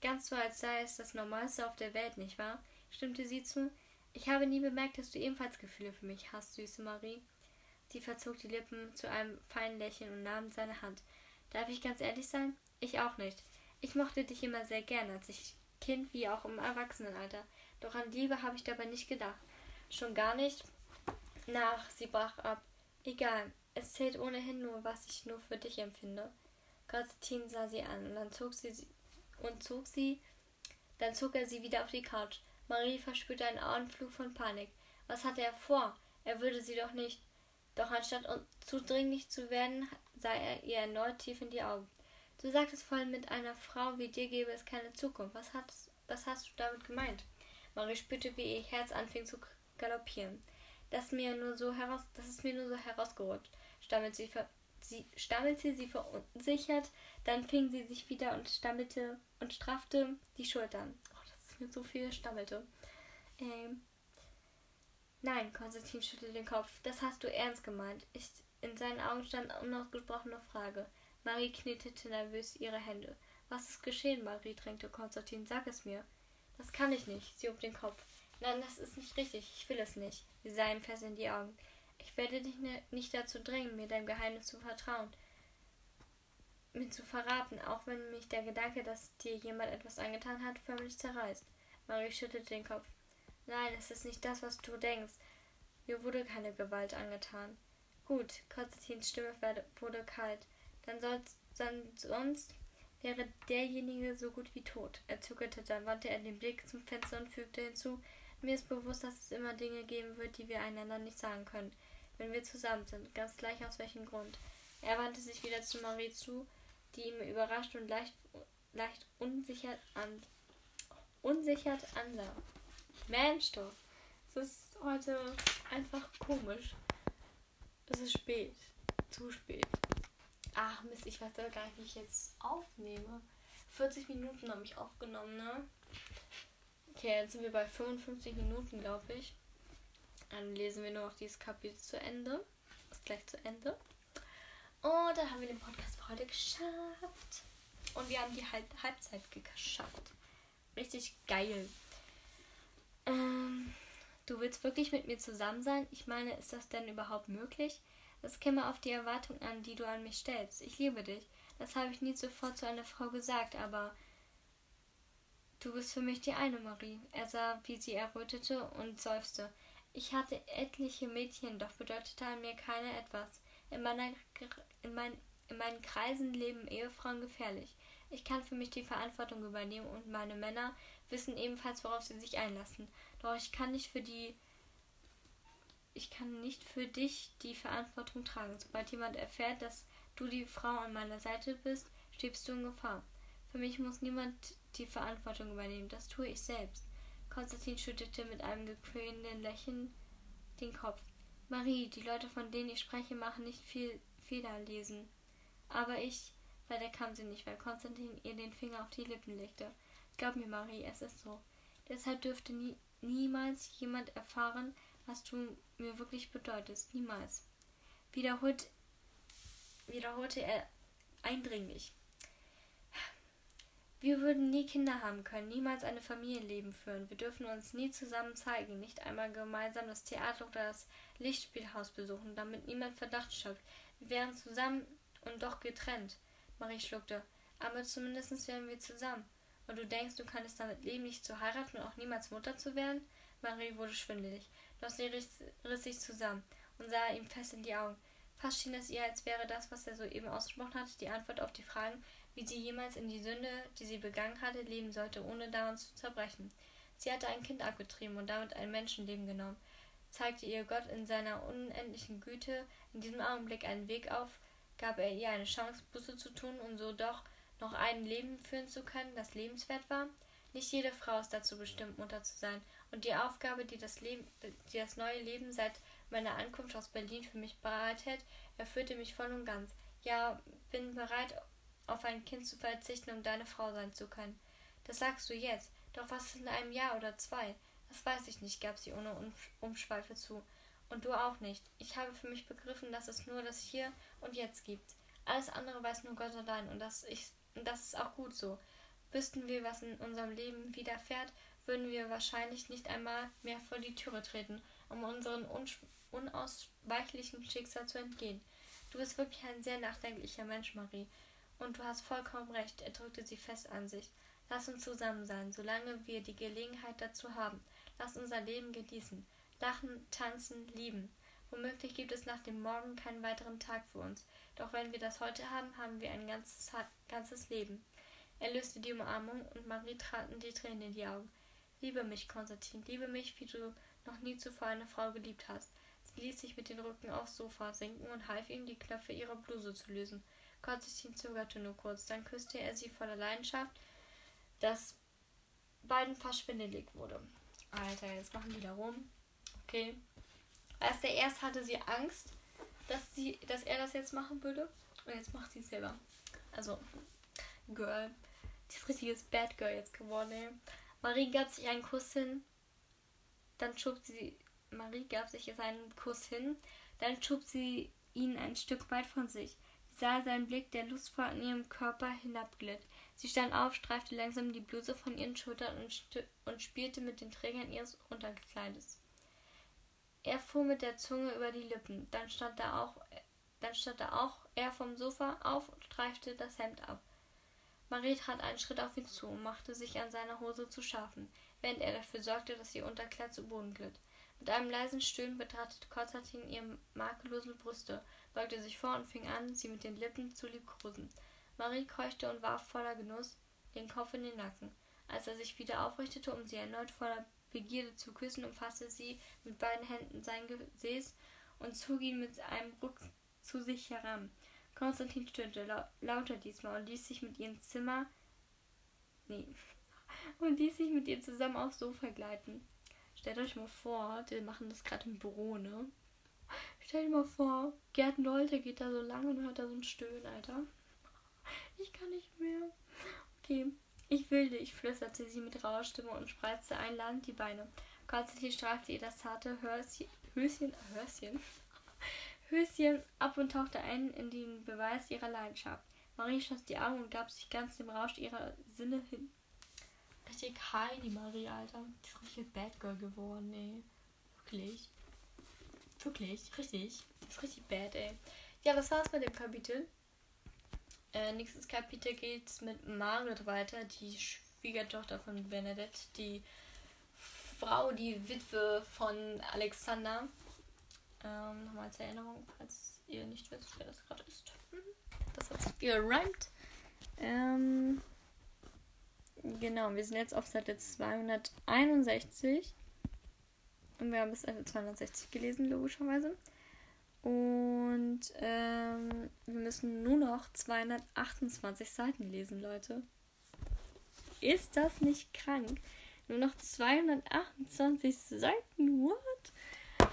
Ganz so, als sei es das Normalste auf der Welt, nicht wahr? stimmte sie zu. Ich habe nie bemerkt, dass du ebenfalls Gefühle für mich hast, süße Marie. Sie verzog die Lippen zu einem feinen Lächeln und nahm seine Hand. Darf ich ganz ehrlich sein? Ich auch nicht. Ich mochte dich immer sehr gern, als ich Kind wie auch im Erwachsenenalter. Doch an Liebe habe ich dabei nicht gedacht. Schon gar nicht nach. Sie brach ab. Egal, es zählt ohnehin nur, was ich nur für dich empfinde. Konstantin sah sie an und dann zog sie und zog sie, dann zog er sie wieder auf die Couch. Marie verspürte einen Anflug von Panik. Was hatte er vor? Er würde sie doch nicht. Doch anstatt zudringlich zu werden, sah er ihr erneut tief in die Augen. Du sagtest vorhin, mit einer Frau wie dir gäbe es keine Zukunft. Was hast, was hast du damit gemeint? Marie spürte, wie ihr Herz anfing zu galoppieren. Das, mir nur so heraus, das ist mir nur so herausgerutscht, stammelte sie, sie, stammelte sie verunsichert, dann fing sie sich wieder und stammelte und straffte die Schultern. Oh, das ist mir so viel, stammelte. Ähm, Nein, Konstantin schüttelte den Kopf. Das hast du ernst gemeint. Ich, in seinen Augen stand unausgesprochene Frage. Marie knetete nervös ihre Hände. Was ist geschehen, Marie? drängte Konstantin. Sag es mir. Das kann ich nicht. Sie hob den Kopf. Nein, das ist nicht richtig. Ich will es nicht. Sie sah ihm fest in die Augen. Ich werde dich ne, nicht dazu drängen, mir dein Geheimnis zu vertrauen, mir zu verraten, auch wenn mich der Gedanke, dass dir jemand etwas angetan hat, förmlich zerreißt. Marie schüttelte den Kopf. Nein, es ist nicht das, was du denkst. Mir wurde keine Gewalt angetan. Gut, Konstantins Stimme wurde kalt dann, soll's, dann sonst wäre derjenige so gut wie tot. Er zuckerte, dann wandte er den Blick zum Fenster und fügte hinzu, mir ist bewusst, dass es immer Dinge geben wird, die wir einander nicht sagen können, wenn wir zusammen sind, ganz gleich aus welchem Grund. Er wandte sich wieder zu Marie zu, die ihm überrascht und leicht, leicht unsichert, an, unsichert ansah. Mensch, doch. Es ist heute einfach komisch. Es ist spät. Zu spät. Ach Mist, ich weiß gar nicht, wie ich jetzt aufnehme. 40 Minuten habe ich aufgenommen, ne? Okay, jetzt sind wir bei 55 Minuten, glaube ich. Dann lesen wir nur noch dieses Kapitel zu Ende. Ist gleich zu Ende. Und dann haben wir den Podcast für heute geschafft. Und wir haben die Halb Halbzeit geschafft. Richtig geil. Ähm, du willst wirklich mit mir zusammen sein? Ich meine, ist das denn überhaupt möglich? Es käme auf die Erwartung an, die du an mich stellst. Ich liebe dich. Das habe ich nie zuvor zu einer Frau gesagt, aber du bist für mich die eine, Marie. Er sah, wie sie errötete und seufzte. Ich hatte etliche Mädchen, doch bedeutete an mir keine etwas. In, meiner, in, mein, in meinen Kreisen leben Ehefrauen gefährlich. Ich kann für mich die Verantwortung übernehmen und meine Männer wissen ebenfalls, worauf sie sich einlassen. Doch ich kann nicht für die ich kann nicht für dich die Verantwortung tragen. Sobald jemand erfährt, dass du die Frau an meiner Seite bist, stehst du in Gefahr. Für mich muss niemand die Verantwortung übernehmen. Das tue ich selbst. Konstantin schüttelte mit einem gequälenden Lächeln den Kopf. Marie, die Leute, von denen ich spreche, machen nicht viel Fehlerlesen. Aber ich, leider kam sie nicht, weil Konstantin ihr den Finger auf die Lippen legte. Glaub mir, Marie, es ist so. Deshalb dürfte nie, niemals jemand erfahren, was du mir wirklich bedeutest. Niemals. Wiederholt, wiederholte er eindringlich. Wir würden nie Kinder haben können, niemals eine Familienleben führen. Wir dürfen uns nie zusammen zeigen, nicht einmal gemeinsam das Theater oder das Lichtspielhaus besuchen, damit niemand Verdacht schöpft. Wir wären zusammen und doch getrennt. Marie schluckte. Aber zumindest wären wir zusammen. Und du denkst, du kannst damit leben, nicht zu heiraten und auch niemals Mutter zu werden? Marie wurde schwindelig. Doch riss, riss sich zusammen und sah ihm fest in die Augen. Fast schien es ihr, als wäre das, was er soeben ausgesprochen hatte, die Antwort auf die Fragen, wie sie jemals in die Sünde, die sie begangen hatte, leben sollte, ohne daran zu zerbrechen. Sie hatte ein Kind abgetrieben und damit ein Menschenleben genommen, zeigte ihr Gott in seiner unendlichen Güte in diesem Augenblick einen Weg auf, gab er ihr eine Chance, Buße zu tun und so doch noch ein Leben führen zu können, das lebenswert war? Nicht jede Frau ist dazu bestimmt, Mutter zu sein, und die Aufgabe, die das, Leben, die das neue Leben seit meiner Ankunft aus Berlin für mich bereitet, erfüllte mich voll und ganz. Ja, bin bereit, auf ein Kind zu verzichten, um deine Frau sein zu können. Das sagst du jetzt. Doch was in einem Jahr oder zwei? Das weiß ich nicht, gab sie ohne Umschweife zu. Und du auch nicht. Ich habe für mich begriffen, dass es nur das Hier und Jetzt gibt. Alles andere weiß nur Gott allein und das, ich, das ist auch gut so. Wüssten wir, was in unserem Leben widerfährt, würden wir wahrscheinlich nicht einmal mehr vor die Türe treten, um unseren unausweichlichen Schicksal zu entgehen. Du bist wirklich ein sehr nachdenklicher Mensch, Marie. Und du hast vollkommen recht, er drückte sie fest an sich. Lass uns zusammen sein, solange wir die Gelegenheit dazu haben. Lass unser Leben genießen. Lachen, tanzen, lieben. Womöglich gibt es nach dem Morgen keinen weiteren Tag für uns. Doch wenn wir das heute haben, haben wir ein ganzes, ganzes Leben. Er löste die Umarmung und Marie traten die Tränen in die Augen. Liebe mich, Konstantin, liebe mich, wie du noch nie zuvor eine Frau geliebt hast. Sie ließ sich mit dem Rücken aufs Sofa sinken und half ihm, die Knöpfe ihrer Bluse zu lösen. Konstantin zögerte nur kurz, dann küsste er sie voller Leidenschaft, dass beiden fast schwindelig wurde. Alter, jetzt machen die da rum. Okay. Als der erst hatte sie Angst, dass, sie, dass er das jetzt machen würde. Und jetzt macht sie es selber. Also, Girl. Die ist richtiges Bad Girl jetzt geworden, ey. Marie gab sich einen Kuss hin. Dann schob sie. Marie gab sich einen Kuss hin. Dann schob sie ihn ein Stück weit von sich. Sah seinen Blick, der lustvoll an ihrem Körper hinabglitt. Sie stand auf, streifte langsam die Bluse von ihren Schultern und, und spielte mit den Trägern ihres Unterkleides. Er fuhr mit der Zunge über die Lippen. Dann stand er auch, dann stand er auch er vom Sofa auf und streifte das Hemd ab. Marie trat einen Schritt auf ihn zu und machte sich an seiner Hose zu schaffen, während er dafür sorgte, dass ihr Unterkleid zu Boden glitt. Mit einem leisen Stöhnen betrachtete Konstantin ihre makellosen Brüste, beugte sich vor und fing an, sie mit den Lippen zu liebkosen. Marie keuchte und warf voller Genuss den Kopf in den Nacken. Als er sich wieder aufrichtete, um sie erneut voller Begierde zu küssen, umfasste sie mit beiden Händen sein Gesäß und zog ihn mit einem Ruck zu sich heran. Konstantin stöhnte lau lauter diesmal und ließ sich mit ihrem Zimmer. Nee. Und ließ sich mit ihr zusammen aufs Sofa gleiten. Stellt euch mal vor, die machen das gerade im Büro, ne? Stellt euch mal vor, Gerd Nolte geht da so lang und hört da so ein Stöhnen, Alter. Ich kann nicht mehr. Okay. Ich will dich, flüsterte sie mit rauer Stimme und spreizte einladend die Beine. Konstantin streifte ihr das zarte Höschen, Höschen, Höschen ab und tauchte ein in den Beweis ihrer Leidenschaft. Marie schloss die Augen und gab sich ganz dem Rausch ihrer Sinne hin. Richtig Heidi Marie, Alter. Die ist richtig Bad Girl geworden, ey. Wirklich. Wirklich, richtig. Das ist richtig bad, ey. Ja, das war's mit dem Kapitel. Äh, nächstes Kapitel geht's mit Margaret weiter, die Schwiegertochter von Bernadette, die Frau, die Witwe von Alexander. Ähm, nochmal als Erinnerung, falls ihr nicht wisst, wer das gerade ist. Mhm. Das hat sich gereimt. Ähm, genau, wir sind jetzt auf Seite 261. Und wir haben bis Seite 260 gelesen, logischerweise. Und ähm, wir müssen nur noch 228 Seiten lesen, Leute. Ist das nicht krank? Nur noch 228 Seiten? What?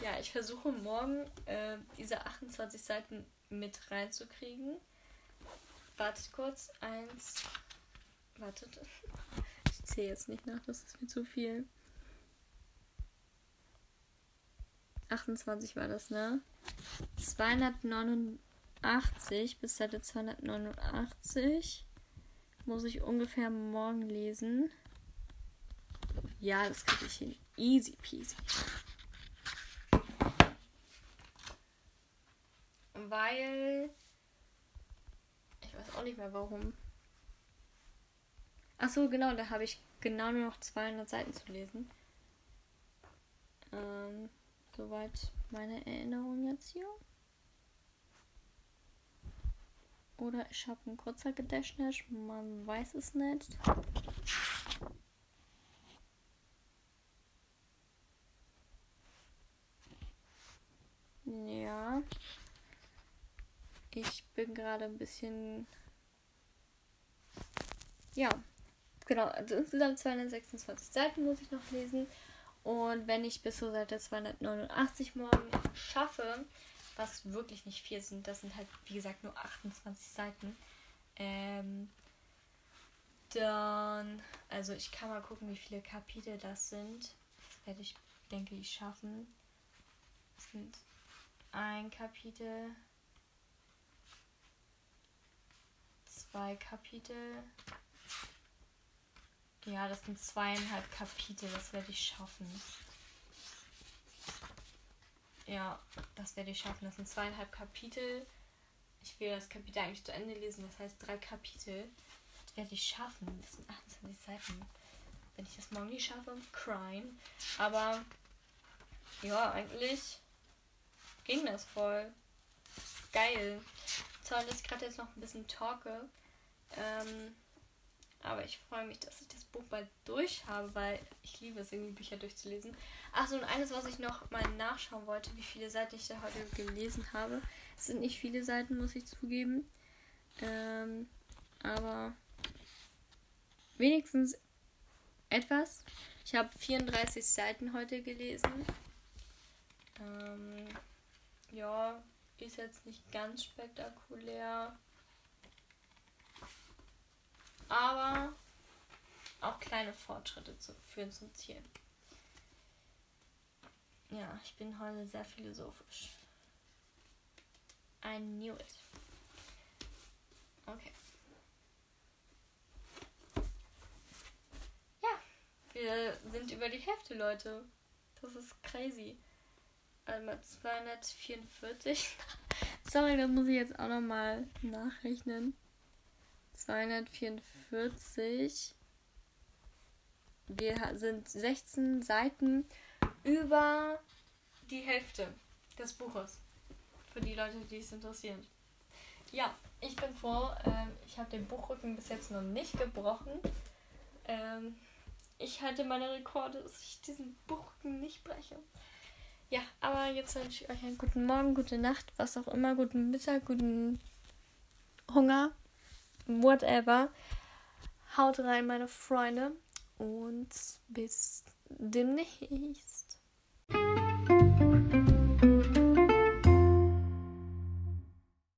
Ja, ich versuche morgen äh, diese 28 Seiten mit reinzukriegen. Wartet kurz. Eins. Wartet. Ich zähle jetzt nicht nach, das ist mir zu viel. 28 war das, ne? 289 bis Seite 289 muss ich ungefähr morgen lesen. Ja, das kriege ich hin. Easy peasy. Weil. Ich weiß auch nicht mehr warum. Achso, genau, da habe ich genau nur noch 200 Seiten zu lesen. Ähm. Soweit meine Erinnerung jetzt hier. Oder ich habe ein kurzer Gedächtnis, man weiß es nicht. Ja. Ich bin gerade ein bisschen. Ja. Genau, also insgesamt 226 Seiten muss ich noch lesen. Und wenn ich bis zur Seite 289 morgen schaffe, was wirklich nicht viel sind, das sind halt, wie gesagt, nur 28 Seiten, ähm, dann, also ich kann mal gucken, wie viele Kapitel das sind. Das werde ich, denke ich, schaffen. Das sind ein Kapitel, zwei Kapitel, ja, das sind zweieinhalb Kapitel, das werde ich schaffen. Ja, das werde ich schaffen. Das sind zweieinhalb Kapitel. Ich will das Kapitel eigentlich zu Ende lesen, das heißt drei Kapitel. Das werde ich schaffen. Das sind 28 Seiten. Wenn ich das morgen nicht schaffe, crying. Aber ja, eigentlich ging das voll. Geil. Zwar, dass ich gerade jetzt noch ein bisschen talke. Ähm, aber ich freue mich, dass ich das Buch bald durch habe, weil ich liebe es, irgendwie Bücher durchzulesen. Achso, und eines, was ich noch mal nachschauen wollte, wie viele Seiten ich da heute gelesen habe. Es sind nicht viele Seiten, muss ich zugeben. Ähm, aber wenigstens etwas. Ich habe 34 Seiten heute gelesen. Ähm, ja, ist jetzt nicht ganz spektakulär. Aber auch kleine Fortschritte zu, führen zum Ziel. Ja, ich bin heute sehr philosophisch. I knew it. Okay. Ja, wir sind über die Hälfte, Leute. Das ist crazy. Einmal 244. Sorry, das muss ich jetzt auch nochmal nachrechnen. 244. Wir sind 16 Seiten über die Hälfte des Buches. Für die Leute, die es interessieren. Ja, ich bin froh. Ähm, ich habe den Buchrücken bis jetzt noch nicht gebrochen. Ähm, ich halte meine Rekorde, dass ich diesen Buchrücken nicht breche. Ja, aber jetzt wünsche ich euch einen guten Morgen, gute Nacht, was auch immer, guten Mittag, guten Hunger whatever. Haut rein, meine Freunde. Und bis demnächst.